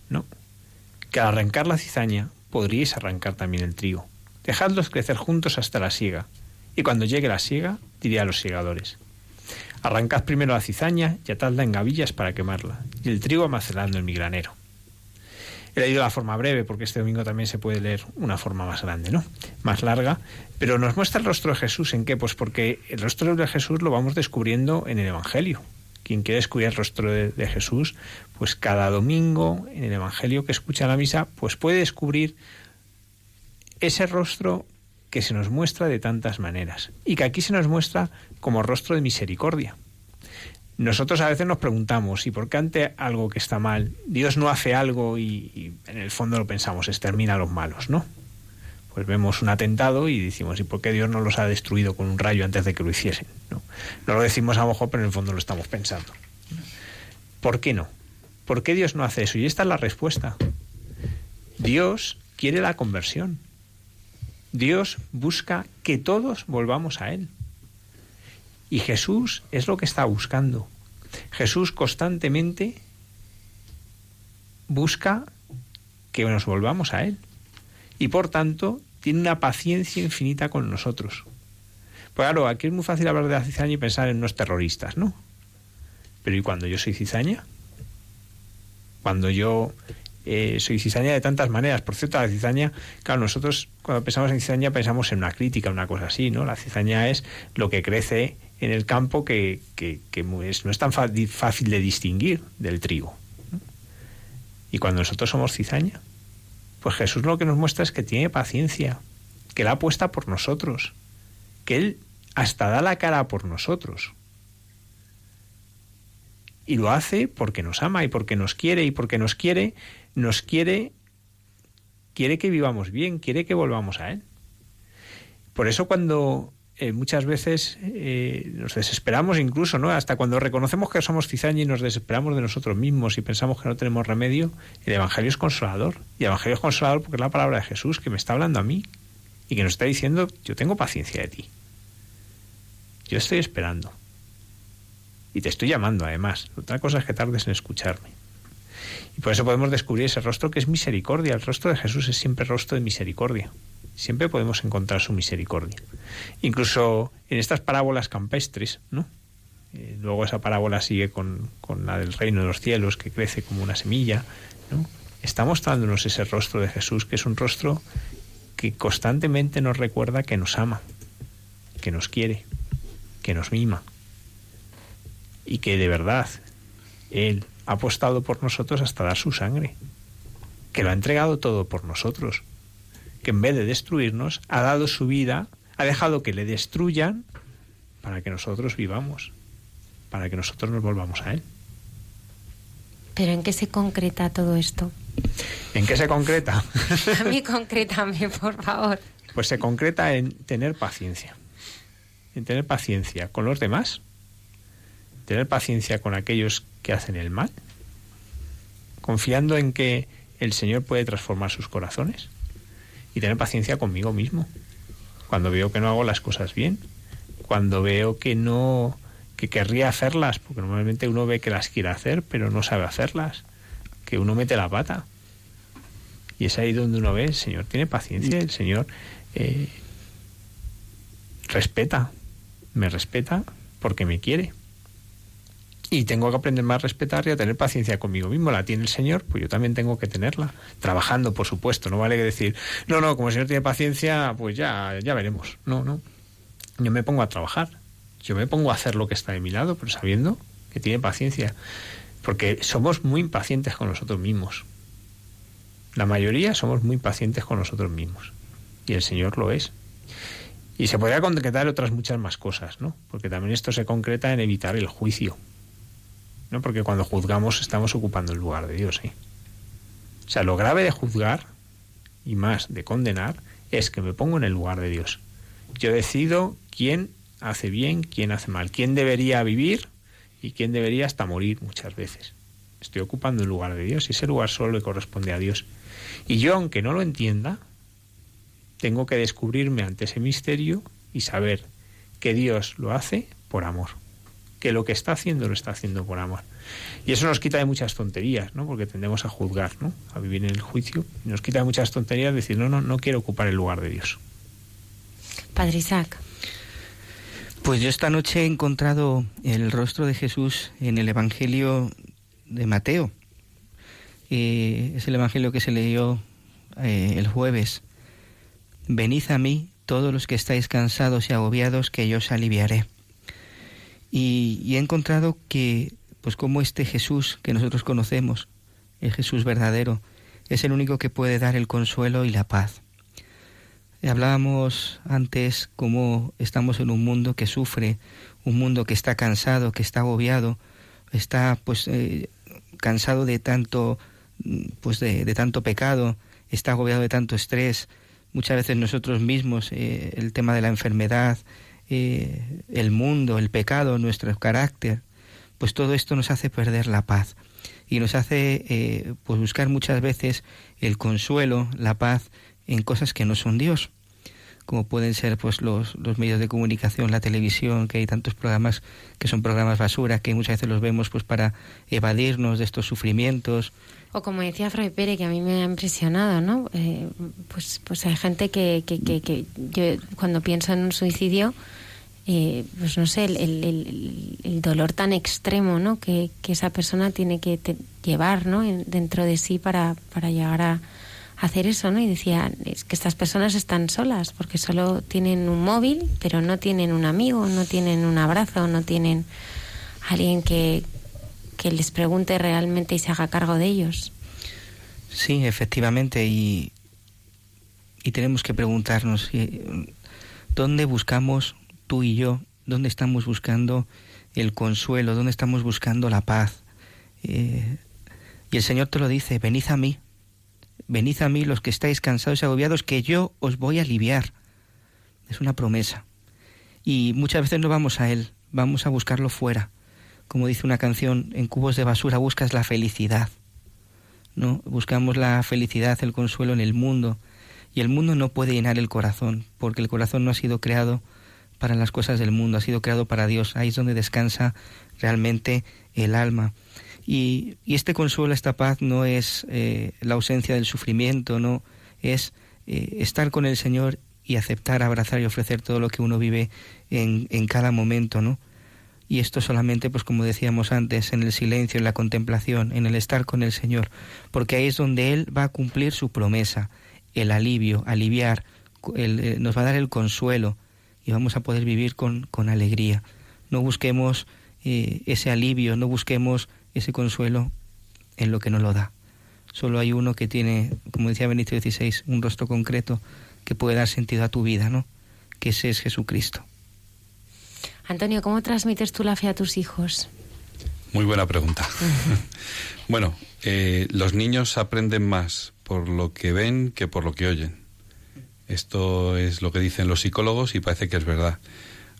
no, que al arrancar la cizaña podríais arrancar también el trigo. Dejadlos crecer juntos hasta la siega, y cuando llegue la siega, diré a los segadores, Arrancad primero la cizaña y atadla en gavillas para quemarla, y el trigo almacenadlo en mi granero. He leído la forma breve, porque este domingo también se puede leer una forma más grande, ¿no? Más larga, pero nos muestra el rostro de Jesús. ¿En qué? Pues porque el rostro de Jesús lo vamos descubriendo en el Evangelio. Quien quiere descubrir el rostro de, Jesús, pues cada domingo en el Evangelio que escucha la misa, pues puede descubrir ese rostro que se nos muestra de tantas maneras y que aquí se nos muestra como rostro de misericordia. Nosotros a veces nos preguntamos, ¿y por qué ante algo que está mal, Dios no hace algo y, y en el fondo lo pensamos, extermina a los malos, ¿no? Pues vemos un atentado y decimos, ¿y por qué Dios no los ha destruido con un rayo antes de que lo hiciesen? No, no lo decimos a lo mejor, pero en el fondo lo estamos pensando. ¿Por qué no? ¿Por qué Dios no hace eso? Y esta es la respuesta. Dios quiere la conversión. Dios busca que todos volvamos a Él. Y Jesús es lo que está buscando. Jesús constantemente busca que nos volvamos a Él. Y por tanto tiene una paciencia infinita con nosotros. Pues claro, aquí es muy fácil hablar de la cizaña y pensar en unos terroristas, ¿no? Pero ¿y cuando yo soy cizaña? Cuando yo eh, soy cizaña de tantas maneras. Por cierto, la cizaña, claro, nosotros cuando pensamos en cizaña pensamos en una crítica, una cosa así, ¿no? La cizaña es lo que crece en el campo que, que, no es tan fácil de distinguir del trigo. Y cuando nosotros somos cizaña, pues Jesús lo que nos muestra es que tiene paciencia, que la apuesta por nosotros, que Él hasta da la cara por nosotros. Y lo hace porque nos ama y porque nos quiere y porque nos quiere, nos quiere, quiere que vivamos bien, quiere que volvamos a Él. Por eso cuando eh, muchas veces eh, nos desesperamos incluso, ¿no? Hasta cuando reconocemos que somos cizaña y nos desesperamos de nosotros mismos y pensamos que no tenemos remedio, el Evangelio es consolador. Y el Evangelio es consolador porque es la palabra de Jesús que me está hablando a mí y que nos está diciendo, yo tengo paciencia de ti. Yo estoy esperando. Y te estoy llamando además. Otra cosa es que tardes en escucharme. Por eso podemos descubrir ese rostro que es misericordia. El rostro de Jesús es siempre rostro de misericordia. Siempre podemos encontrar su misericordia. Incluso en estas parábolas campestres, ¿no? Eh, luego esa parábola sigue con, con, la del reino de los cielos, que crece como una semilla, ¿no? Está mostrándonos ese rostro de Jesús, que es un rostro que constantemente nos recuerda que nos ama, que nos quiere, que nos mima y que de verdad Él ha apostado por nosotros hasta dar su sangre, que lo ha entregado todo por nosotros, que en vez de destruirnos ha dado su vida, ha dejado que le destruyan para que nosotros vivamos, para que nosotros nos volvamos a Él. ¿Pero en qué se concreta todo esto? ¿En qué se concreta? A mí concrétame, por favor. Pues se concreta en tener paciencia. En tener paciencia con los demás, tener paciencia con aquellos que hacen el mal, confiando en que el Señor puede transformar sus corazones y tener paciencia conmigo mismo. Cuando veo que no hago las cosas bien, cuando veo que no que querría hacerlas, porque normalmente uno ve que las quiere hacer, pero no sabe hacerlas, que uno mete la pata. Y es ahí donde uno ve, el Señor tiene paciencia, el Señor eh, respeta, me respeta porque me quiere. Y tengo que aprender más a respetar y a tener paciencia conmigo mismo. La tiene el Señor, pues yo también tengo que tenerla. Trabajando, por supuesto. No vale decir, no, no, como el Señor tiene paciencia, pues ya, ya veremos. No, no. Yo me pongo a trabajar. Yo me pongo a hacer lo que está de mi lado, pero sabiendo que tiene paciencia. Porque somos muy impacientes con nosotros mismos. La mayoría somos muy impacientes con nosotros mismos. Y el Señor lo es. Y se podría concretar otras muchas más cosas, ¿no? Porque también esto se concreta en evitar el juicio. ¿No? Porque cuando juzgamos estamos ocupando el lugar de Dios, ¿sí? O sea, lo grave de juzgar, y más de condenar, es que me pongo en el lugar de Dios. Yo decido quién hace bien, quién hace mal, quién debería vivir y quién debería hasta morir muchas veces. Estoy ocupando el lugar de Dios y ese lugar solo le corresponde a Dios. Y yo, aunque no lo entienda, tengo que descubrirme ante ese misterio y saber que Dios lo hace por amor que lo que está haciendo lo está haciendo por amor. Y eso nos quita de muchas tonterías, ¿no? Porque tendemos a juzgar, ¿no? A vivir en el juicio. Nos quita de muchas tonterías decir, no, no, no quiero ocupar el lugar de Dios. Padre Isaac. Pues yo esta noche he encontrado el rostro de Jesús en el Evangelio de Mateo. Eh, es el Evangelio que se leyó eh, el jueves. Venid a mí todos los que estáis cansados y agobiados, que yo os aliviaré. Y, he encontrado que, pues como este Jesús que nosotros conocemos, el Jesús verdadero, es el único que puede dar el consuelo y la paz. Hablábamos antes cómo estamos en un mundo que sufre, un mundo que está cansado, que está agobiado, está pues eh, cansado de tanto pues de, tanto pecado, está agobiado de tanto estrés. Muchas veces nosotros mismos eh, el tema de la enfermedad, eh, el mundo, el pecado, nuestro carácter, pues todo esto nos hace perder la paz y nos hace eh, pues buscar muchas veces el consuelo, la paz en cosas que no son Dios como pueden ser pues los, los medios de comunicación, la televisión, que hay tantos programas que son programas basura, que muchas veces los vemos pues para evadirnos de estos sufrimientos. O como decía Fray Pérez, que a mí me ha impresionado, ¿no? Eh, pues, pues hay gente que, que, que, que yo cuando pienso en un suicidio, eh, pues no sé, el, el, el, dolor tan extremo ¿no? que, que esa persona tiene que llevar ¿no? dentro de sí para, para llegar a, hacer eso, ¿no? Y decía, es que estas personas están solas porque solo tienen un móvil, pero no tienen un amigo, no tienen un abrazo, no tienen alguien que, que les pregunte realmente y se haga cargo de ellos. Sí, efectivamente, y, y tenemos que preguntarnos, ¿dónde buscamos tú y yo, dónde estamos buscando el consuelo, dónde estamos buscando la paz. Eh, y el Señor te lo dice, venid a mí, venid a mí los que estáis cansados y agobiados, que yo os voy a aliviar. Es una promesa. Y muchas veces no vamos a Él, vamos a buscarlo fuera. Como dice una canción, en cubos de basura buscas la felicidad. ¿no? Buscamos la felicidad, el consuelo en el mundo. Y el mundo no puede llenar el corazón, porque el corazón no ha sido creado para las cosas del mundo, ha sido creado para Dios. Ahí es donde descansa realmente el alma. Y, este consuelo, esta paz no es eh, la ausencia del sufrimiento, no es eh, estar con el Señor y aceptar, abrazar y ofrecer todo lo que uno vive en, en cada momento, ¿no? Y esto solamente, pues como decíamos antes, en el silencio, en la contemplación, en el estar con el Señor, porque ahí es donde Él va a cumplir su promesa, el alivio, aliviar, eh, nos va a dar el consuelo, y vamos a poder vivir con, con alegría. No busquemos eh, ese alivio, no busquemos ese consuelo en lo que nos lo da. Solo hay uno que tiene, como decía Benito XVI, un rostro concreto que puede dar sentido a tu vida, ¿no? Que ese es Jesucristo. Antonio, ¿cómo transmites tú la fe a tus hijos? Muy buena pregunta. bueno, Eh, los niños aprenden más por lo que ven que por lo que oyen. Esto es lo que dicen los psicólogos y parece que es verdad.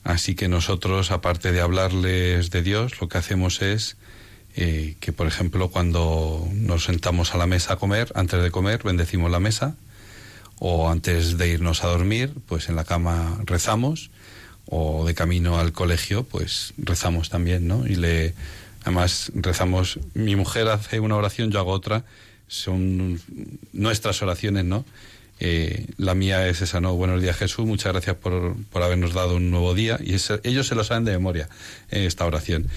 Así que nosotros, aparte de hablarles de Dios, lo que hacemos es eh, que, por ejemplo, cuando nos sentamos a la mesa a comer, antes de comer, bendecimos la mesa, o antes de irnos a dormir, pues en la cama rezamos, o de camino al colegio, pues rezamos también, ¿no? Y le, además rezamos, mi mujer hace una oración, yo hago otra, son nuestras oraciones, ¿no? Eh, la mía es esa, ¿no? Buenos días Jesús, muchas gracias por, por habernos dado un nuevo día. Y ellos se lo saben de memoria, eh, esta oración.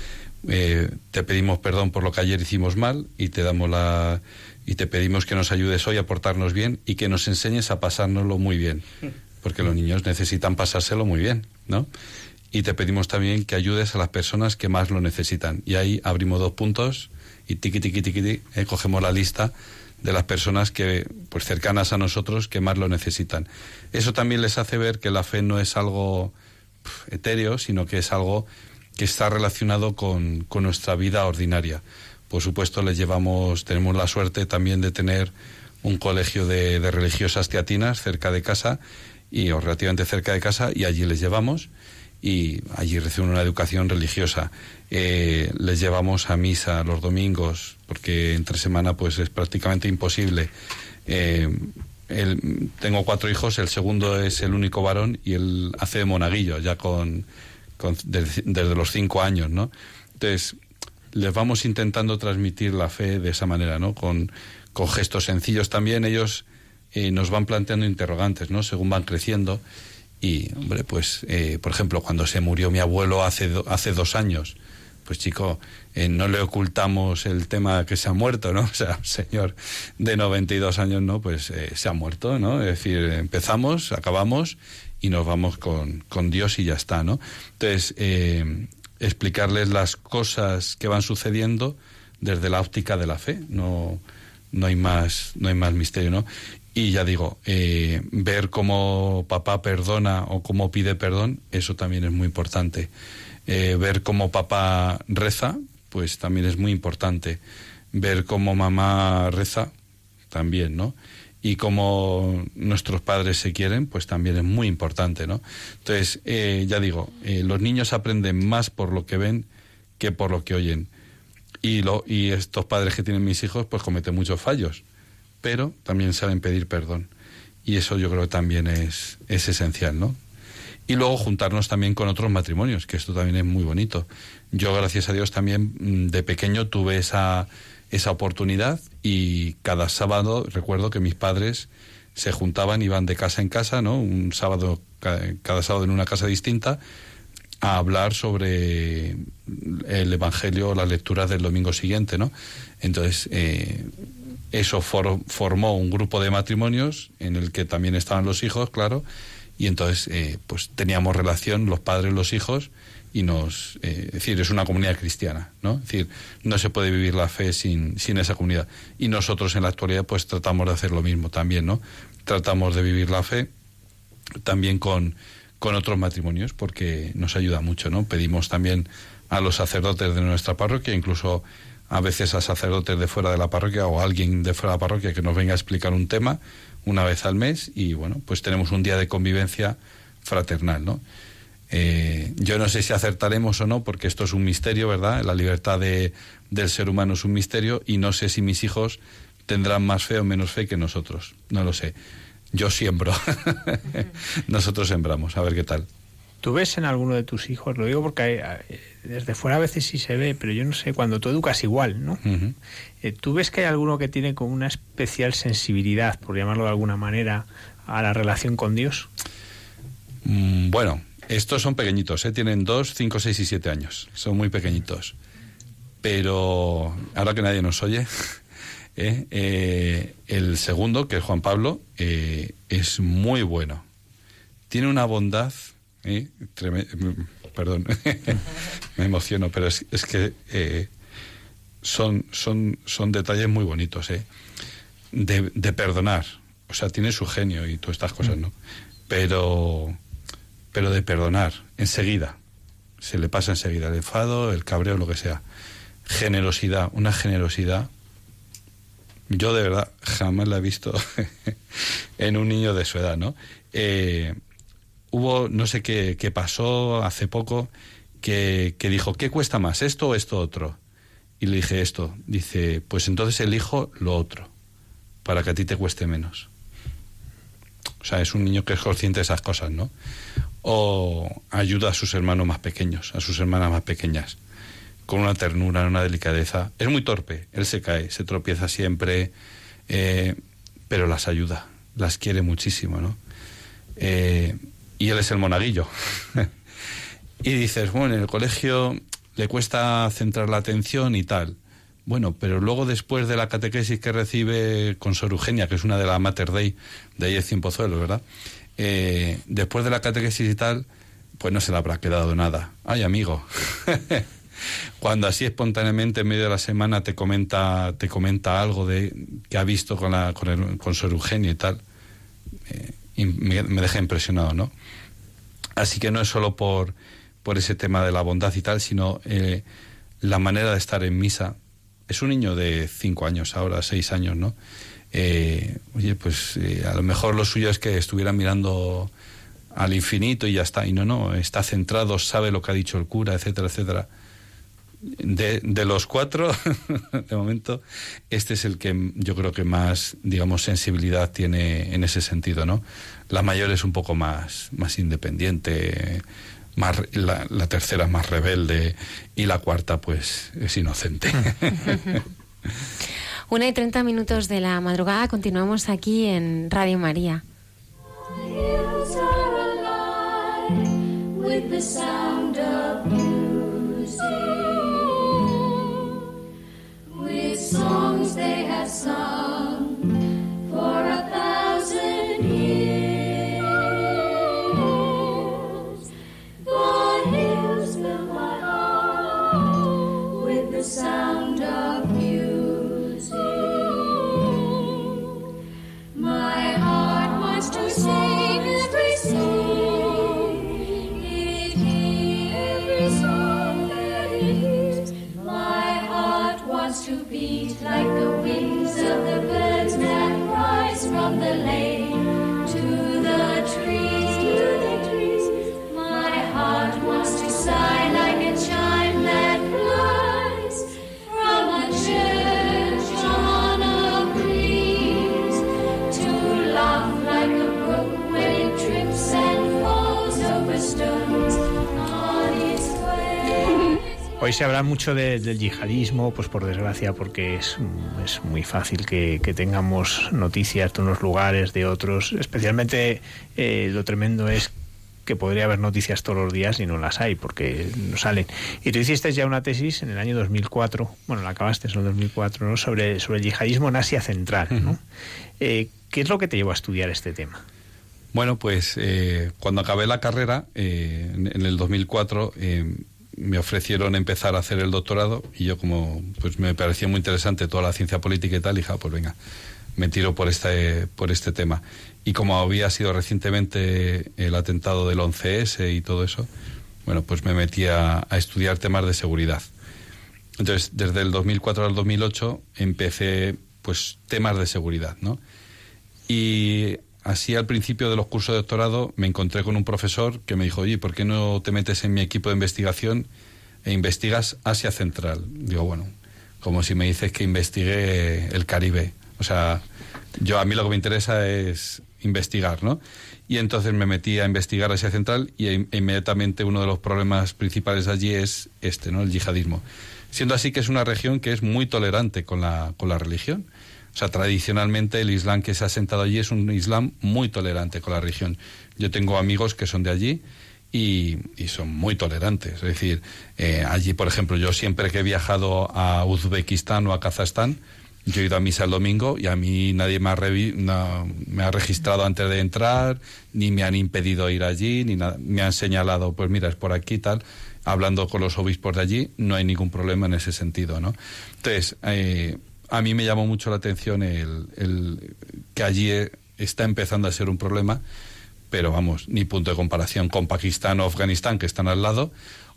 Eh, te pedimos perdón por lo que ayer hicimos mal y te damos la y te pedimos que nos ayudes hoy a portarnos bien y que nos enseñes a pasárnoslo muy bien, porque los niños necesitan pasárselo muy bien, ¿no? Y te pedimos también que ayudes a las personas que más lo necesitan. Y ahí abrimos dos puntos y tiqui tiqui tiqui, eh, cogemos la lista de las personas que pues cercanas a nosotros que más lo necesitan. Eso también les hace ver que la fe no es algo etéreo, sino que es algo que está relacionado con, con nuestra vida ordinaria. Por supuesto, les llevamos, tenemos la suerte también de tener un colegio de religiosas teatinas cerca de casa y o relativamente cerca de casa y allí les llevamos y allí reciben una educación religiosa. Eh, les llevamos a misa los domingos porque entre semana pues es prácticamente imposible. Eh, tengo cuatro hijos, el segundo es el único varón y él hace de monaguillo ya con, desde, los cinco años, ¿no? Entonces les vamos intentando transmitir la fe de esa manera, ¿no? Con, con gestos sencillos también ellos eh, nos van planteando interrogantes, ¿no? Según van creciendo y, hombre, pues, eh, por ejemplo, cuando se murió mi abuelo hace, hace dos años, pues chico, eh, no le ocultamos el tema que se ha muerto, ¿no? O sea, señor de 92 años, ¿no? Pues eh, se ha muerto, ¿no? Es decir, empezamos, acabamos y nos vamos con, con Dios y ya está, ¿no? Entonces, explicarles las cosas que van sucediendo desde la óptica de la fe, no, no hay más, no hay más misterio, ¿no? Y ya digo, eh, ver cómo papá perdona o cómo pide perdón, eso también es muy importante. Eh, ver cómo papá reza, pues también es muy importante. Ver cómo mamá reza, también, ¿no? Y cómo nuestros padres se quieren, pues también es muy importante, ¿no? Entonces, eh, ya digo, los niños aprenden más por lo que ven que por lo que oyen. Y, lo, y estos padres que tienen mis hijos, pues cometen muchos fallos pero también saben pedir perdón. Y eso yo creo que también es, es esencial, ¿no? Y luego juntarnos también con otros matrimonios, que esto también es muy bonito. Yo, gracias a Dios, también mm, de pequeño tuve esa, esa oportunidad y cada sábado recuerdo que mis padres se juntaban, iban de casa en casa, ¿no? Un sábado, cada sábado en una casa distinta, a hablar sobre el Evangelio, las lecturas del domingo siguiente, ¿no? Entonces, eh, eso formó un grupo de matrimonios en el que también estaban los hijos, claro, y entonces eh, pues teníamos relación los padres, los hijos, y nos, eh, es decir, es una comunidad cristiana, ¿no? Es decir, no se puede vivir la fe sin, sin esa comunidad. Y nosotros en la actualidad pues tratamos de hacer lo mismo también, ¿no? Tratamos de vivir la fe también con, con otros matrimonios porque nos ayuda mucho, ¿no? Pedimos también a los sacerdotes de nuestra parroquia, incluso a veces a sacerdotes de fuera de la parroquia o a alguien de fuera de la parroquia que nos venga a explicar un tema una vez al mes y bueno, pues tenemos un día de convivencia fraternal, ¿no? Eh, yo no sé si acertaremos o no, porque esto es un misterio, ¿verdad? La libertad de, del ser humano es un misterio y no sé si mis hijos tendrán más fe o menos fe que nosotros. No lo sé. Yo siembro. nosotros sembramos. A ver qué tal. ¿Tú ves en alguno de tus hijos? Lo digo porque desde fuera a veces sí se ve, pero yo no sé, cuando tú educas igual, ¿no? Eh, ¿Tú ves que hay alguno que tiene como una especial sensibilidad, por llamarlo de alguna manera, a la relación con Dios? Mm, bueno, estos son pequeñitos, ¿eh? tienen dos, cinco, seis y siete años, son muy pequeñitos. Pero ahora que nadie nos oye, ¿eh? Eh, el segundo, que es Juan Pablo, es muy bueno. Tiene una bondad ¿eh? perdón, me emociono, pero es, que eh, son, son, son detalles muy bonitos, ¿eh? De, de, perdonar. O sea, tiene su genio y todas estas cosas, ¿no? Pero, pero de perdonar, enseguida. Se le pasa enseguida el enfado, el cabreo, lo que sea. Generosidad, una generosidad yo de verdad jamás la he visto en un niño de su edad, ¿no? Eh, hubo, no sé qué, pasó hace poco, que, que dijo, ¿qué cuesta más, esto o esto otro? Y le dije esto. Dice, pues entonces elijo lo otro, para que a ti te cueste menos. O sea, es un niño que es consciente de esas cosas, ¿no? O ayuda a sus hermanos más pequeños, a sus hermanas más pequeñas, con una ternura, una delicadeza. Es muy torpe, él se cae, se tropieza siempre, eh, pero las ayuda, las quiere muchísimo, ¿no? Eh, y él es el monaguillo. y dices, bueno, en el colegio le cuesta centrar la atención y tal. Bueno, pero luego después de la catequesis que recibe con Sor Eugenia, que es una de las Mater Dei, de ahí es Pozuelos, ¿verdad? Eh, después de la catequesis y tal, pues no se le habrá quedado nada. Ay, amigo. Cuando así espontáneamente en medio de la semana te comenta, te comenta algo de que ha visto con, la, con, el, con Sor Eugenia y tal, me deja impresionado, ¿no? Así que no es solo por, por ese tema de la bondad y tal, sino eh, la manera de estar en misa. Es un niño de cinco años ahora, seis años, ¿no? Eh, oye, pues eh, a lo mejor lo suyo es que estuviera mirando al infinito y ya está. Y no, no, está centrado, sabe lo que ha dicho el cura, etcétera, etcétera. De, de los cuatro, de momento, este es el que yo creo que más, digamos, sensibilidad tiene en ese sentido, ¿no? La mayor es un poco más, más independiente, más, la, la tercera es más rebelde y la cuarta, pues, es inocente. Una y treinta minutos de la madrugada, continuamos aquí en Radio María. Songs they have sung Hoy se habla mucho de- del yihadismo, pues por desgracia, porque es, es muy fácil que, que tengamos noticias de unos lugares, de otros. Especialmente eh, lo tremendo es que podría haber noticias todos los días y no las hay porque no salen. Y tú hiciste ya una tesis en el año 2004, bueno, la acabaste en el 2004, ¿no? sobre, sobre el yihadismo en Asia Central. ¿no? Eh, ¿Qué es lo que te llevó a estudiar este tema? Bueno, pues eh, cuando acabé la carrera, eh, en, en el 2004, eh, me ofrecieron empezar a hacer el doctorado y yo como pues me parecía muy interesante toda la ciencia política y tal, dije, ah, pues venga, me tiro por este, por este tema. Y como había sido recientemente el atentado del 11S y todo eso, bueno, pues me metí a, a estudiar temas de seguridad. Entonces, desde el 2004 al 2008 empecé pues temas de seguridad, ¿no? Y así al principio de los cursos de doctorado me encontré con un profesor que me dijo, oye, ¿por qué no te metes en mi equipo de investigación e investigas Asia Central? Digo, bueno, como si me dices que investigue el Caribe. O sea, yo a mí lo que me interesa es investigar, ¿no? Y entonces me metí a investigar Asia Central y e- inmediatamente uno de los problemas principales allí es este, ¿no? El yihadismo. Siendo así que es una región que es muy tolerante con la, con la religión. O sea, tradicionalmente el Islam que se ha sentado allí es un Islam muy tolerante con la religión. Yo tengo amigos que son de allí y, son muy tolerantes. Es decir, eh, allí, por ejemplo, yo siempre que he viajado a Uzbekistán o a Kazajstán, yo he ido a misa el domingo y a mí nadie me ha, me ha registrado antes de entrar, ni me han impedido ir allí, ni. Me han señalado, pues mira, es por aquí tal. Hablando con los obispos de allí, no hay ningún problema en ese sentido, ¿no? Entonces, eh, a mí me llamó mucho la atención el, el que allí eh, está empezando a ser un problema, pero vamos, ni punto de comparación con Pakistán o Afganistán, que están al lado,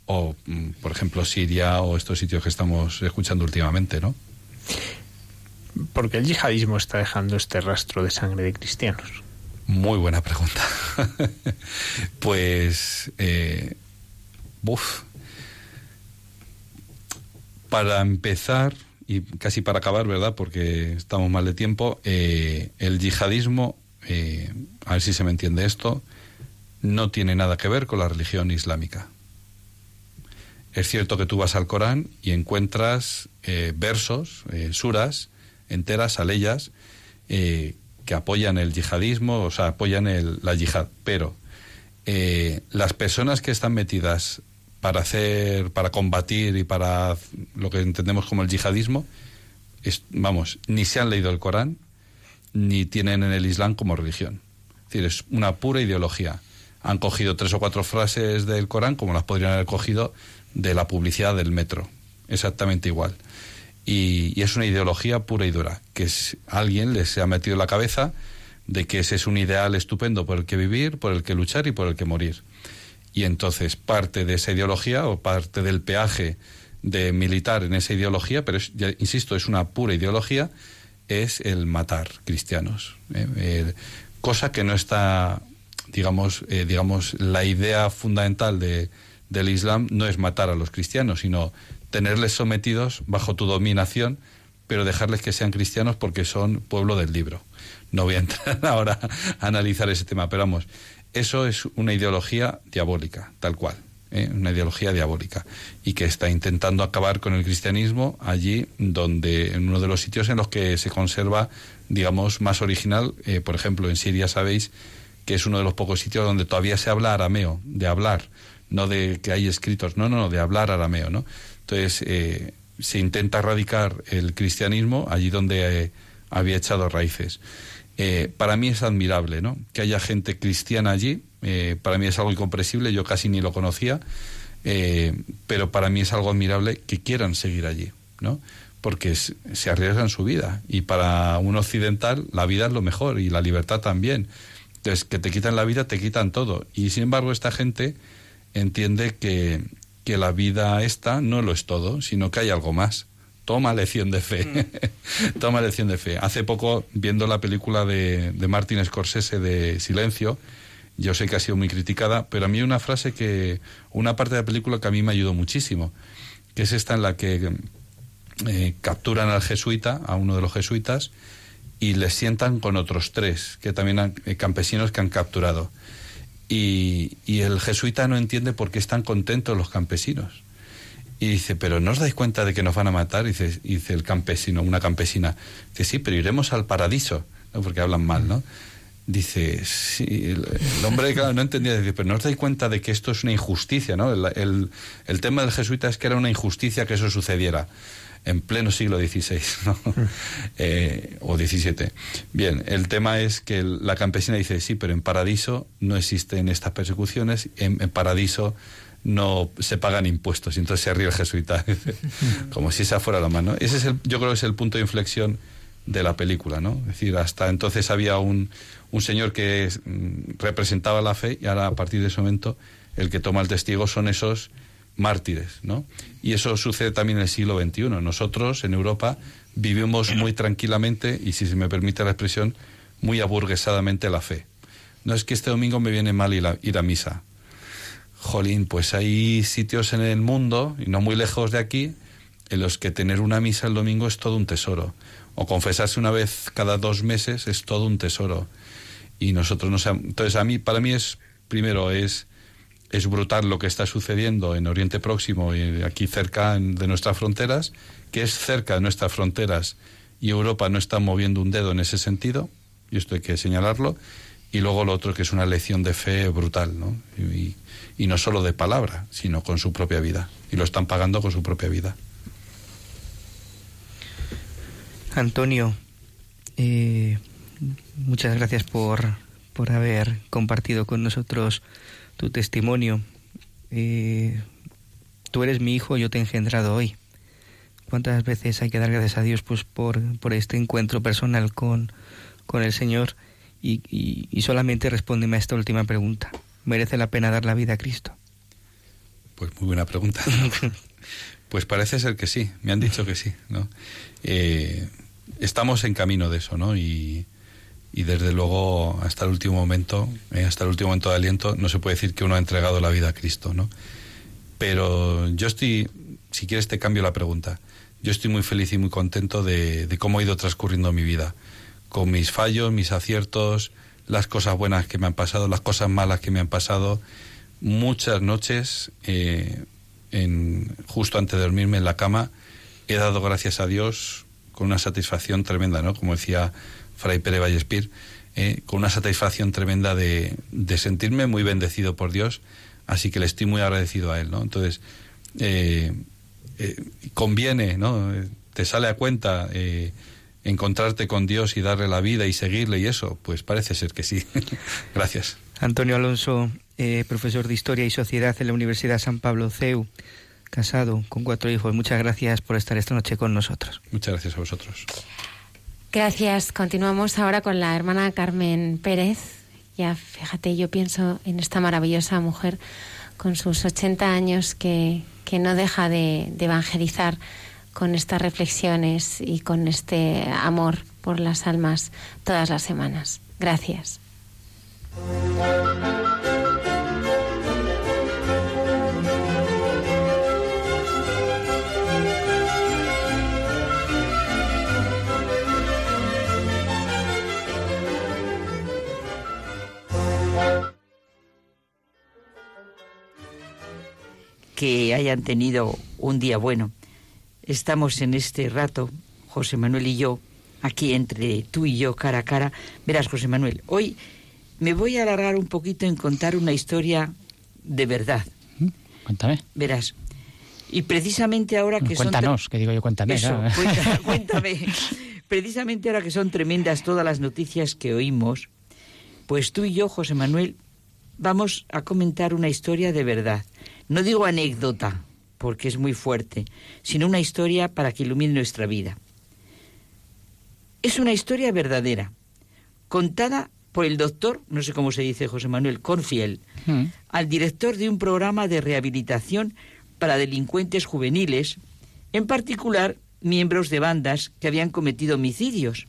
o, mm, por ejemplo, Siria o estos sitios que estamos escuchando últimamente, ¿no? ¿Por qué el yihadismo está dejando este rastro de sangre de cristianos? Muy buena pregunta. pues, eh. Para empezar, y casi para acabar, ¿verdad? Porque estamos mal de tiempo, eh, el yihadismo, eh, a ver si se me entiende esto, no tiene nada que ver con la religión islámica. Es cierto que tú vas al Corán y encuentras eh, versos, eh, suras enteras, aleyas, que apoyan el yihadismo, o sea, apoyan el, la yihad. Pero las personas que están metidas para hacer, para combatir y para lo que entendemos como el yihadismo, es- vamos, ni se han leído el Corán, ni tienen en el Islam como religión. Es decir, es una pura ideología. Han cogido tres o cuatro frases del Corán como las podrían haber cogido de la publicidad del metro. Exactamente igual. Y, es una ideología pura y dura, que es, alguien les ha metido en la cabeza de que ese es un ideal estupendo por el que vivir, por el que luchar y por el que morir. Y entonces parte de esa ideología o parte del peaje de militar en esa ideología, pero es, insisto, es una pura ideología, es el matar cristianos. ¿eh? Eh, cosa que no está, digamos, eh, digamos, la idea fundamental de, del Islam no es matar a los cristianos, sino tenerles sometidos bajo tu dominación, pero dejarles que sean cristianos porque son pueblo del libro. No voy a entrar ahora a analizar ese tema, pero vamos, eso es una ideología diabólica, tal cual, ¿eh? una ideología diabólica, y que está intentando acabar con el cristianismo allí donde, en uno de los sitios en los que se conserva, digamos, más original, eh, por ejemplo, en Siria sabéis que es uno de los pocos sitios donde todavía se habla arameo, de hablar, no de que hay escritos, no, no, no, de hablar arameo, ¿no? Entonces, eh, se intenta erradicar el cristianismo allí donde eh, había echado raíces. Eh, para mí es admirable, ¿no? Que haya gente cristiana allí, eh, para mí es algo incomprensible, yo casi ni lo conocía, eh, pero para mí es algo admirable que quieran seguir allí, ¿no? Porque se arriesgan su vida y para un occidental la vida es lo mejor y la libertad también. Entonces, que te quitan la vida, te quitan todo. Y sin embargo, esta gente entiende que, que la vida esta no lo es todo, sino que hay algo más. Toma lección de fe. Toma lección de fe. Hace poco, viendo la película de, de Martin Scorsese de Silencio, yo sé que ha sido muy criticada, pero a mí hay una frase que, una parte de la película que a mí me ayudó muchísimo, que es esta en la que eh, capturan al jesuita, a uno de los jesuitas, y le sientan con otros tres, que también han, eh, campesinos que han capturado. Y, y el jesuita no entiende por qué están contentos los campesinos. Y dice, pero ¿no os dais cuenta de que nos van a matar? Y dice, y dice el campesino, una campesina, dice, sí, pero iremos al paradiso, ¿no? porque hablan mal, ¿no? Dice, sí, el, el hombre claro, no entendía, dice, pero ¿no os dais cuenta de que esto es una injusticia, ¿no? El, el, el tema del jesuita es que era una injusticia que eso sucediera en pleno siglo XVI, ¿no? Eh, o XVII. Bien, el tema es que la campesina dice, sí, pero en Paradiso no existen estas persecuciones, en, en Paradiso no se pagan impuestos. Y entonces se ríe el jesuita, como si esa fuera la mano. Ese es el, yo creo que es el punto de inflexión de la película, ¿no? Es decir, hasta entonces había un, un señor que mm, representaba la fe y ahora a partir de ese momento el que toma el testigo son esos mártires, ¿no? Y eso sucede también en el siglo XXI. Nosotros en Europa vivimos muy tranquilamente y, si se me permite la expresión, muy aburguesadamente la fe. No es que este domingo me viene mal ir a, ir a misa. Jolín, pues hay sitios en el mundo, y no muy lejos de aquí, en los que tener una misa el domingo es todo un tesoro. O confesarse una vez cada dos meses es todo un tesoro. Y nosotros no. Entonces, a mí, para mí es, primero, es, es brutal lo que está sucediendo en Oriente Próximo y aquí cerca de nuestras fronteras, que es cerca de nuestras fronteras y Europa no está moviendo un dedo en ese sentido, y esto hay que señalarlo. Y luego lo otro que es una lección de fe brutal, ¿no? No solo de palabra, sino con su propia vida. Y lo están pagando con su propia vida. Antonio, eh, muchas gracias por, por haber compartido con nosotros tu testimonio. Eh, tú eres mi hijo, yo te he engendrado hoy. ¿Cuántas veces hay que dar gracias a Dios pues, por, por este encuentro personal con, con el Señor? Y, y, y solamente respóndeme a esta última pregunta. ¿Merece la pena dar la vida a Cristo? Pues muy buena pregunta. pues parece ser que sí, me han dicho que sí, ¿no? Eh, estamos en camino de eso, ¿no? Y, y desde luego hasta el último momento, eh, hasta el último momento de aliento, no se puede decir que uno ha entregado la vida a Cristo, ¿no? Pero yo estoy, si quieres te cambio la pregunta. Yo estoy muy feliz y muy contento de, de cómo ha ido transcurriendo mi vida, con mis fallos, mis aciertos, las cosas buenas que me han pasado, las cosas malas que me han pasado. Muchas noches, eh, en, justo antes de dormirme en la cama, he dado gracias a Dios con una satisfacción tremenda, ¿no? Como decía Fray Pere Vallespir, eh, con una satisfacción tremenda de, de sentirme muy bendecido por Dios, así que le estoy muy agradecido a Él, ¿no? Entonces, eh, eh, conviene, ¿no? Te sale a cuenta encontrarte con Dios y darle la vida y seguirle y eso, pues parece ser que sí. Gracias. Antonio Alonso, eh, profesor de Historia y Sociedad en la Universidad San Pablo CEU, casado con cuatro hijos. Muchas gracias por estar esta noche con nosotros. Muchas gracias a vosotros. Gracias. Continuamos ahora con la hermana Carmen Pérez. Ya fíjate, yo pienso en esta maravillosa mujer con sus 80 años que, que no deja de, de evangelizar con estas reflexiones y con este amor por las almas todas las semanas. Gracias. que hayan tenido un día bueno. Estamos en este rato, José Manuel y yo, aquí entre tú y yo, cara a cara. Verás, José Manuel, hoy me voy a alargar un poquito en contar una historia de verdad. Cuéntame. Verás. Y precisamente ahora que son... Cuéntanos, que digo yo, cuéntame. Eso, ¿no? cuenta- cuéntame. Precisamente ahora que son tremendas todas las noticias que oímos, pues tú y yo, José Manuel, vamos a comentar una historia de verdad. No digo anécdota, porque es muy fuerte, sino una historia para que ilumine nuestra vida. Es una historia verdadera, contada por el doctor, no sé cómo se dice José Manuel, Corfiel, Mm. al director de un programa de rehabilitación para delincuentes juveniles, en particular miembros de bandas que habían cometido homicidios.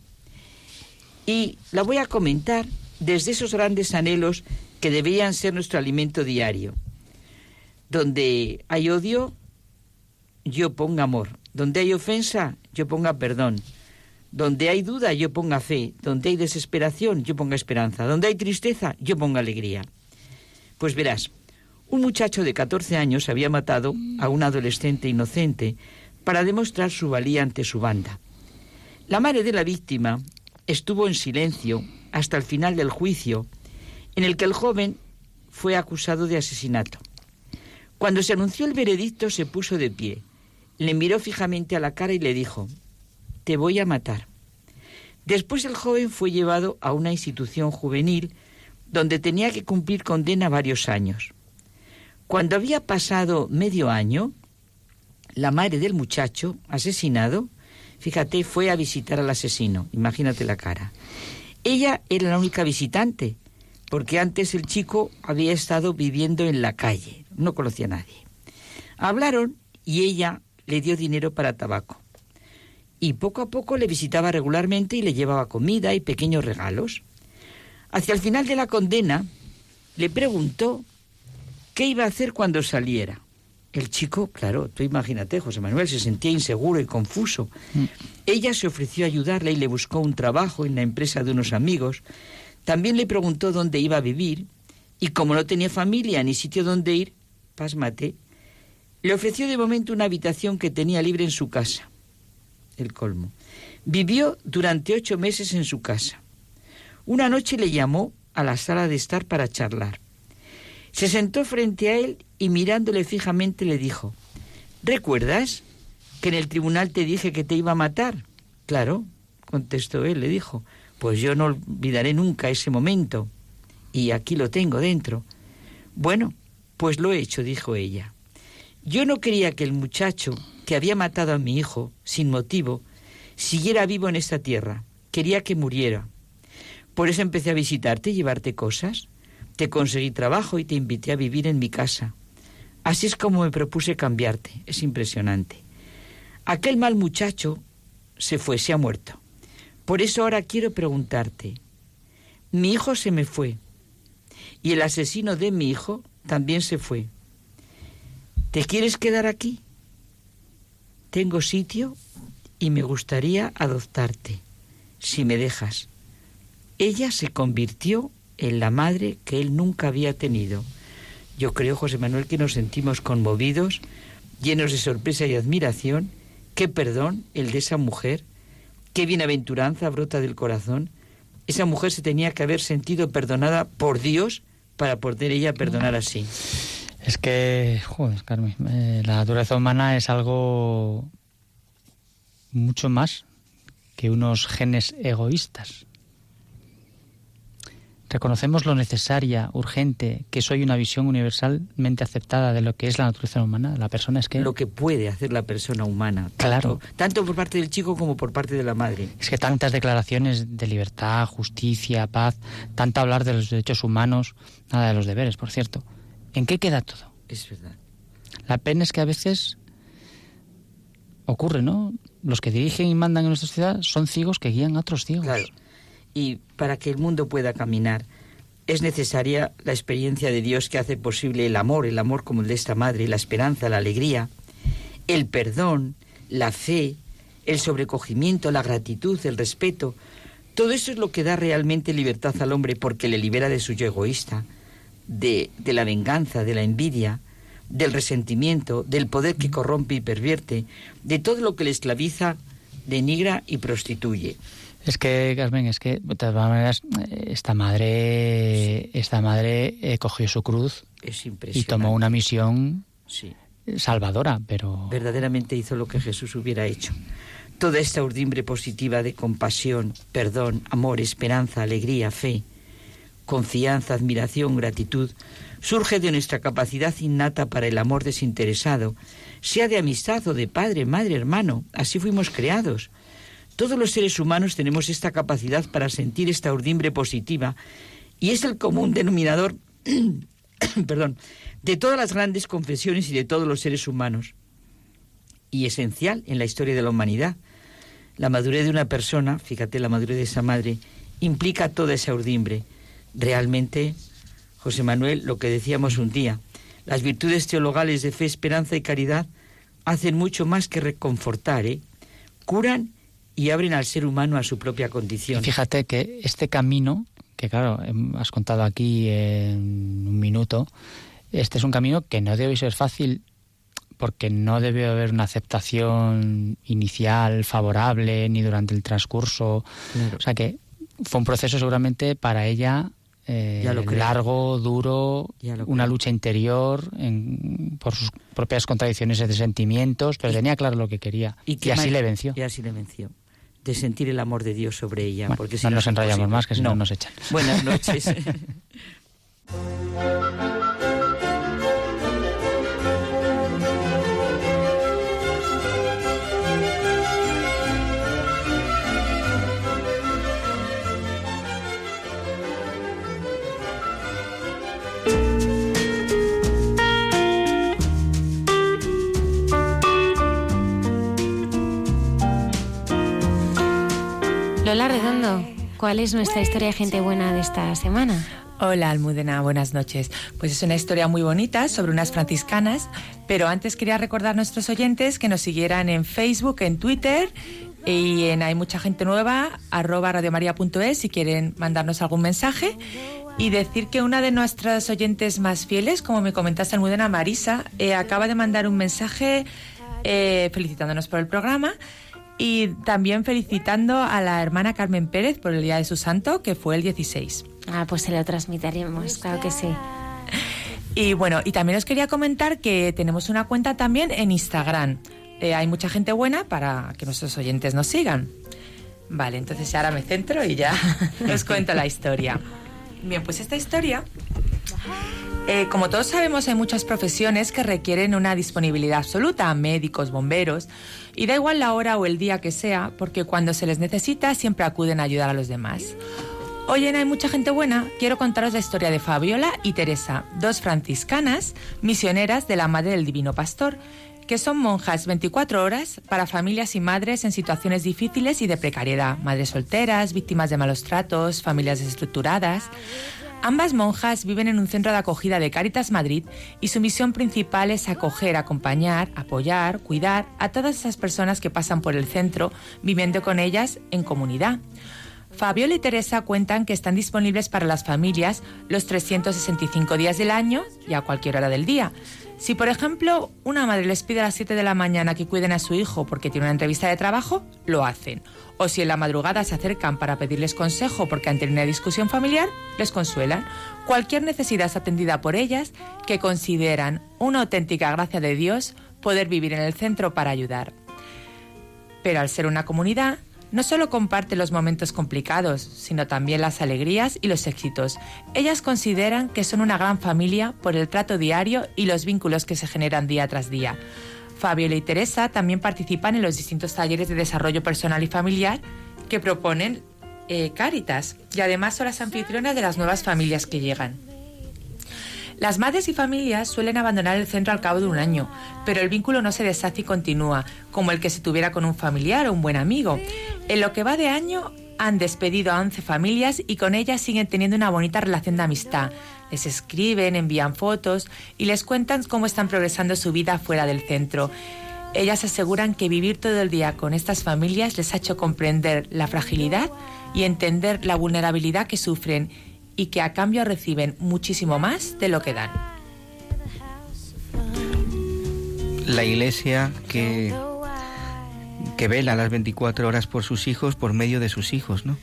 Y la voy a comentar desde esos grandes anhelos que deberían ser nuestro alimento diario. Donde hay odio, yo ponga amor. Donde hay ofensa, yo ponga perdón. Donde hay duda, yo ponga fe. Donde hay desesperación, yo ponga esperanza. Donde hay tristeza, yo ponga alegría. Pues verás, un muchacho de 14 años había matado a un adolescente inocente para demostrar su valía ante su banda. La madre de la víctima estuvo en silencio hasta el final del juicio, en el que el joven fue acusado de asesinato. Cuando se anunció el veredicto se puso de pie, le miró fijamente a la cara y le dijo, Te voy a matar. Después el joven fue llevado a una institución juvenil donde tenía que cumplir condena varios años. Cuando había pasado medio año, la madre del muchacho asesinado, fíjate, fue a visitar al asesino, imagínate la cara. Ella era la única visitante, porque antes el chico había estado viviendo en la calle, no conocía a nadie. Hablaron y ella le dio dinero para tabaco. Y poco a poco le visitaba regularmente y le llevaba comida y pequeños regalos. Hacia el final de la condena, le preguntó qué iba a hacer cuando saliera. El chico, claro, tú imagínate, José Manuel, se sentía inseguro y confuso. Ella se ofreció a ayudarle y le buscó un trabajo en la empresa de unos amigos. También le preguntó dónde iba a vivir y como no tenía familia ni sitio donde ir, pásmate, le ofreció de momento una habitación que tenía libre en su casa. El colmo. Vivió durante ocho meses en su casa. Una noche le llamó a la sala de estar para charlar. Se sentó frente a él y mirándole fijamente le dijo, ¿Recuerdas que en el tribunal te dije que te iba a matar? Claro, contestó él, le dijo, pues yo no olvidaré nunca ese momento. Y aquí lo tengo dentro. Bueno, pues lo he hecho, dijo ella. Yo no quería que el muchacho que había matado a mi hijo, sin motivo, siguiera vivo en esta tierra. Quería que muriera. Por eso empecé a visitarte y llevarte cosas. Te conseguí trabajo y te invité a vivir en mi casa. Así es como me propuse cambiarte. Es impresionante. Aquel mal muchacho se fue, se ha muerto. Por eso ahora quiero preguntarte, mi hijo se me fue y el asesino de mi hijo también se fue. ¿Te quieres quedar aquí? Tengo sitio y me gustaría adoptarte, si me dejas. Ella se convirtió en la madre que él nunca había tenido. Yo creo, José Manuel, que nos sentimos conmovidos, llenos de sorpresa y admiración. Qué perdón el de esa mujer, qué bienaventuranza brota del corazón. Esa mujer se tenía que haber sentido perdonada por Dios para poder ella perdonar así. Es que, joder, Carmen, eh, la naturaleza humana es algo mucho más que unos genes egoístas. Reconocemos lo necesaria, urgente, que soy una visión universalmente aceptada de lo que es la naturaleza humana. La persona es que... Lo que puede hacer la persona humana. Claro. Tanto, tanto por parte del chico como por parte de la madre. Es que tantas declaraciones de libertad, justicia, paz, tanto hablar de los derechos humanos, nada de los deberes, por cierto. ¿En qué queda todo? Es verdad. La pena es que a veces ocurre, ¿no? Los que dirigen y mandan en nuestra sociedad son ciegos que guían a otros ciegos. Claro. Y para que el mundo pueda caminar es necesaria la experiencia de Dios que hace posible el amor, el amor como el de esta madre, la esperanza, la alegría, el perdón, la fe, el sobrecogimiento, la gratitud, el respeto. Todo eso es lo que da realmente libertad al hombre porque le libera de su yo egoísta, de, de la venganza, de la envidia, del resentimiento, del poder que corrompe y pervierte, de todo lo que le esclaviza, denigra y prostituye. Es que, Carmen, es que, de todas maneras, esta madre, esta madre eh, cogió su cruz Es y tomó una misión Sí. salvadora, pero verdaderamente hizo lo que Jesús hubiera hecho. Toda esta urdimbre positiva de compasión, perdón, amor, esperanza, alegría, fe, confianza, admiración, gratitud, surge de nuestra capacidad innata para el amor desinteresado, sea de amistad o de padre, madre, hermano, así fuimos creados. Todos los seres humanos tenemos esta capacidad para sentir esta urdimbre positiva y es el común denominador, perdón, de todas las grandes confesiones y de todos los seres humanos y esencial en la historia de la humanidad. La madurez de una persona, fíjate, la madurez de esa madre, implica toda esa urdimbre. Realmente, José Manuel, lo que decíamos un día, las virtudes teologales de fe, esperanza y caridad hacen mucho más que reconfortar, ¿eh? curan y abren al ser humano a su propia condición. Y fíjate que este camino, que claro, em, has contado aquí en un minuto, este es un camino que no debe ser fácil porque no debe haber una aceptación inicial favorable ni durante el transcurso. Claro. O sea que fue un proceso seguramente para ella eh, Ya lo creo. largo, duro, Ya lo una lucha interior en- por sus propias contradicciones de sentimientos, pero tenía claro lo que quería y, así le venció. Y así le venció. De sentir el amor de Dios sobre ella. Bueno, porque si no no nos enrollamos imposible. más, que si no nos echan. Buenas noches. Lola Redondo, ¿cuál es nuestra historia de gente buena de esta semana? Hola Almudena, buenas noches. Pues es una historia muy bonita sobre unas franciscanas, pero antes quería recordar a nuestros oyentes que nos siguieran en Facebook, en Twitter y en Hay Mucha Gente Nueva, arroba radiomaria.es si quieren mandarnos algún mensaje. Y decir que una de nuestras oyentes más fieles, como me comentaste Almudena, Marisa, eh, acaba de mandar un mensaje eh, felicitándonos por el programa y también felicitando a la hermana Carmen Pérez por el Día de su Santo, que fue el 16. Ah, pues se lo transmitiremos, claro que sí. Y bueno, y también os quería comentar que tenemos una cuenta también en Instagram. Eh, hay mucha gente buena para que nuestros oyentes nos sigan. Vale, entonces ahora me centro y ya os cuento la historia. Bien, pues esta historia, eh, como todos sabemos, hay muchas profesiones que requieren una disponibilidad absoluta, médicos, bomberos, y da igual la hora o el día que sea, porque cuando se les necesita siempre acuden a ayudar a los demás. Hoy en Hay mucha gente buena, quiero contaros la historia de Fabiola y Teresa, dos franciscanas misioneras de la Madre del Divino Pastor, que son monjas 24 horas para familias y madres en situaciones difíciles y de precariedad, madres solteras, víctimas de malos tratos, familias desestructuradas. Ambas monjas viven en un centro de acogida de Caritas Madrid y su misión principal es acoger, acompañar, apoyar, cuidar a todas esas personas que pasan por el centro viviendo con ellas en comunidad. Fabiola y Teresa cuentan que están disponibles para las familias los 365 días del año y a cualquier hora del día. Si, por ejemplo, una madre les pide a las 7 de la mañana que cuiden a su hijo porque tiene una entrevista de trabajo, lo hacen. O si en la madrugada se acercan para pedirles consejo porque han tenido una discusión familiar, les consuelan. Cualquier necesidad es atendida por ellas que consideran una auténtica gracia de Dios poder vivir en el centro para ayudar. Pero al ser una comunidad, no solo comparte los momentos complicados, sino también las alegrías y los éxitos. Ellas consideran que son una gran familia por el trato diario y los vínculos que se generan día tras día. Fabiola y Teresa también participan en los distintos talleres de desarrollo personal y familiar que proponen eh, Cáritas y además son las anfitrionas de las nuevas familias que llegan. Las madres y familias suelen abandonar el centro al cabo de un año, pero el vínculo no se deshace y continúa, como el que se tuviera con un familiar o un buen amigo. En lo que va de año han despedido a 11 familias y con ellas siguen teniendo una bonita relación de amistad. Les escriben, envían fotos y les cuentan cómo están progresando su vida fuera del centro. Ellas aseguran que vivir todo el día con estas familias les ha hecho comprender la fragilidad y entender la vulnerabilidad que sufren y que a cambio reciben muchísimo más de lo que dan. La iglesia que, que vela las 24 horas por sus hijos por medio de sus hijos, ¿no?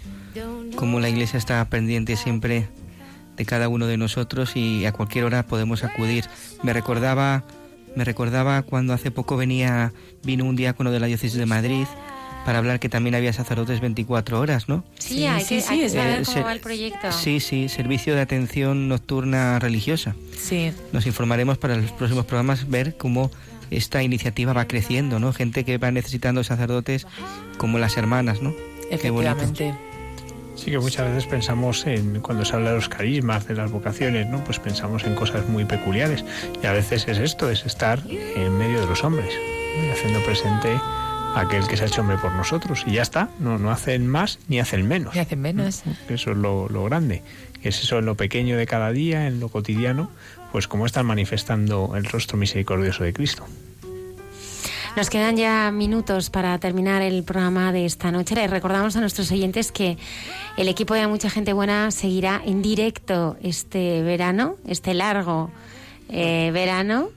Como la iglesia está pendiente siempre de cada uno de nosotros y a cualquier hora podemos acudir. Me recordaba, me recordaba cuando hace poco venía, vino un diácono de la diócesis de Madrid para hablar que también había sacerdotes 24 horas, ¿no? Sí, hay, que, hay que saber cómo ser- va el proyecto. Sí, sí, servicio de atención nocturna religiosa. Sí. Nos informaremos para los próximos programas ver cómo esta iniciativa va creciendo, ¿no? Gente que va necesitando sacerdotes como las hermanas, ¿no? Efectivamente. Sí que muchas veces pensamos en cuando se habla de los carismas, de las vocaciones, ¿no? Pues pensamos en cosas muy peculiares y a veces es esto, es estar en medio de los hombres, ¿no? y haciendo presente aquel que se ha hecho hombre por nosotros y ya está, no no hacen más ni hacen menos. Y hacen menos. Eso es lo, lo grande, es eso en lo pequeño de cada día, en lo cotidiano, pues como están manifestando el rostro misericordioso de Cristo. Nos quedan ya minutos para terminar el programa de esta noche. Les recordamos a nuestros oyentes que el equipo de Mucha Gente Buena seguirá en directo este verano, este largo eh, verano.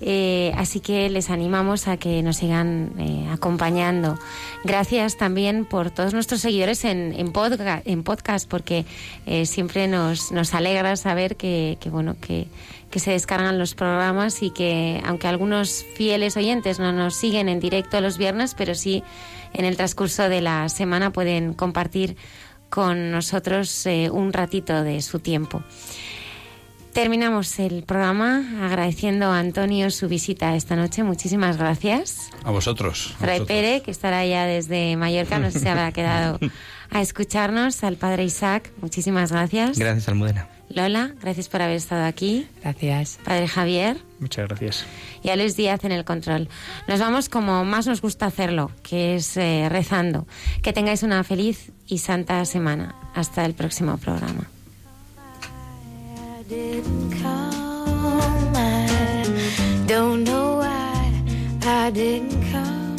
Eh, así que les animamos a que nos sigan eh, acompañando. Gracias también por todos nuestros seguidores en, en, podca- en podcast, porque eh, siempre nos, nos alegra saber que, que, bueno que, que se descargan los programas y que aunque algunos fieles oyentes no nos siguen en directo los viernes, pero sí en el transcurso de la semana pueden compartir con nosotros eh, un ratito de su tiempo. Terminamos el programa agradeciendo a Antonio su visita esta noche. Muchísimas gracias. A vosotros. a. Pere, que estará ya desde Mallorca, no sé si se habrá quedado a escucharnos. Al padre Isaac, muchísimas gracias. Gracias, Almudena. Lola, gracias por haber estado aquí. Gracias. Padre Javier Muchas gracias. y a Luis Díaz en el control. Nos vamos como más nos gusta hacerlo, que es eh, rezando. Que tengáis una feliz y santa semana. Hasta el próximo programa. Didn't come. I don't know why I didn't come.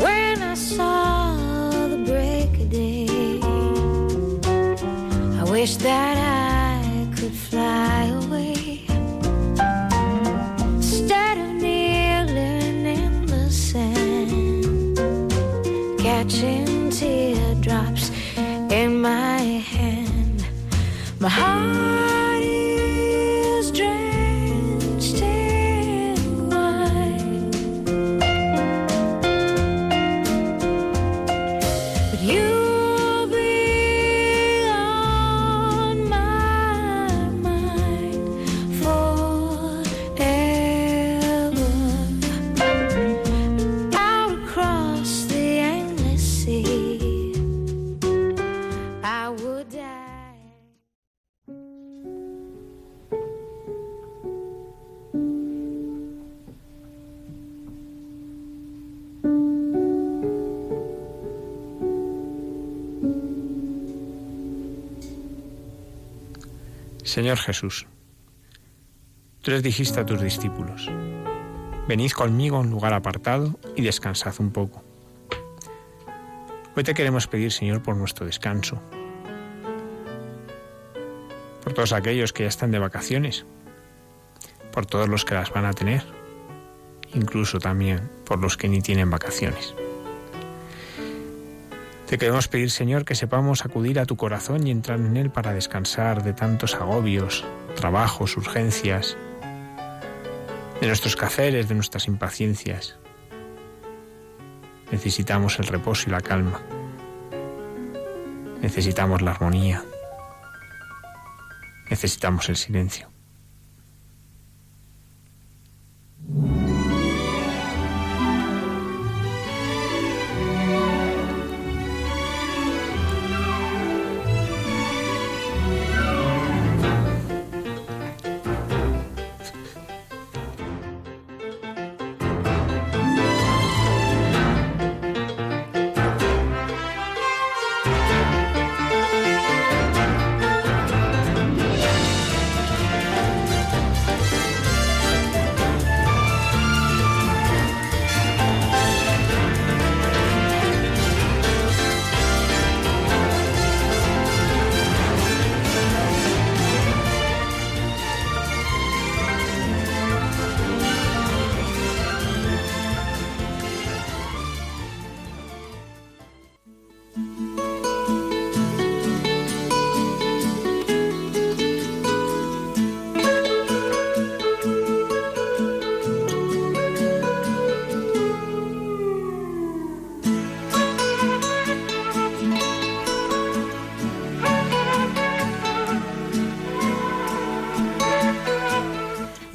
When I saw the break of day, I wish that I Señor Jesús, tú les dijiste a tus discípulos, venid conmigo a un lugar apartado y descansad un poco. Hoy te queremos pedir, Señor, por nuestro descanso, por todos aquellos que ya están de vacaciones, por todos los que las van a tener, incluso también por los que ni tienen vacaciones. Te queremos pedir, Señor, que sepamos acudir a tu corazón y entrar en él para descansar de tantos agobios, trabajos, urgencias, de nuestros quehaceres, de nuestras impaciencias. Necesitamos el reposo y la calma. Necesitamos la armonía. Necesitamos el silencio.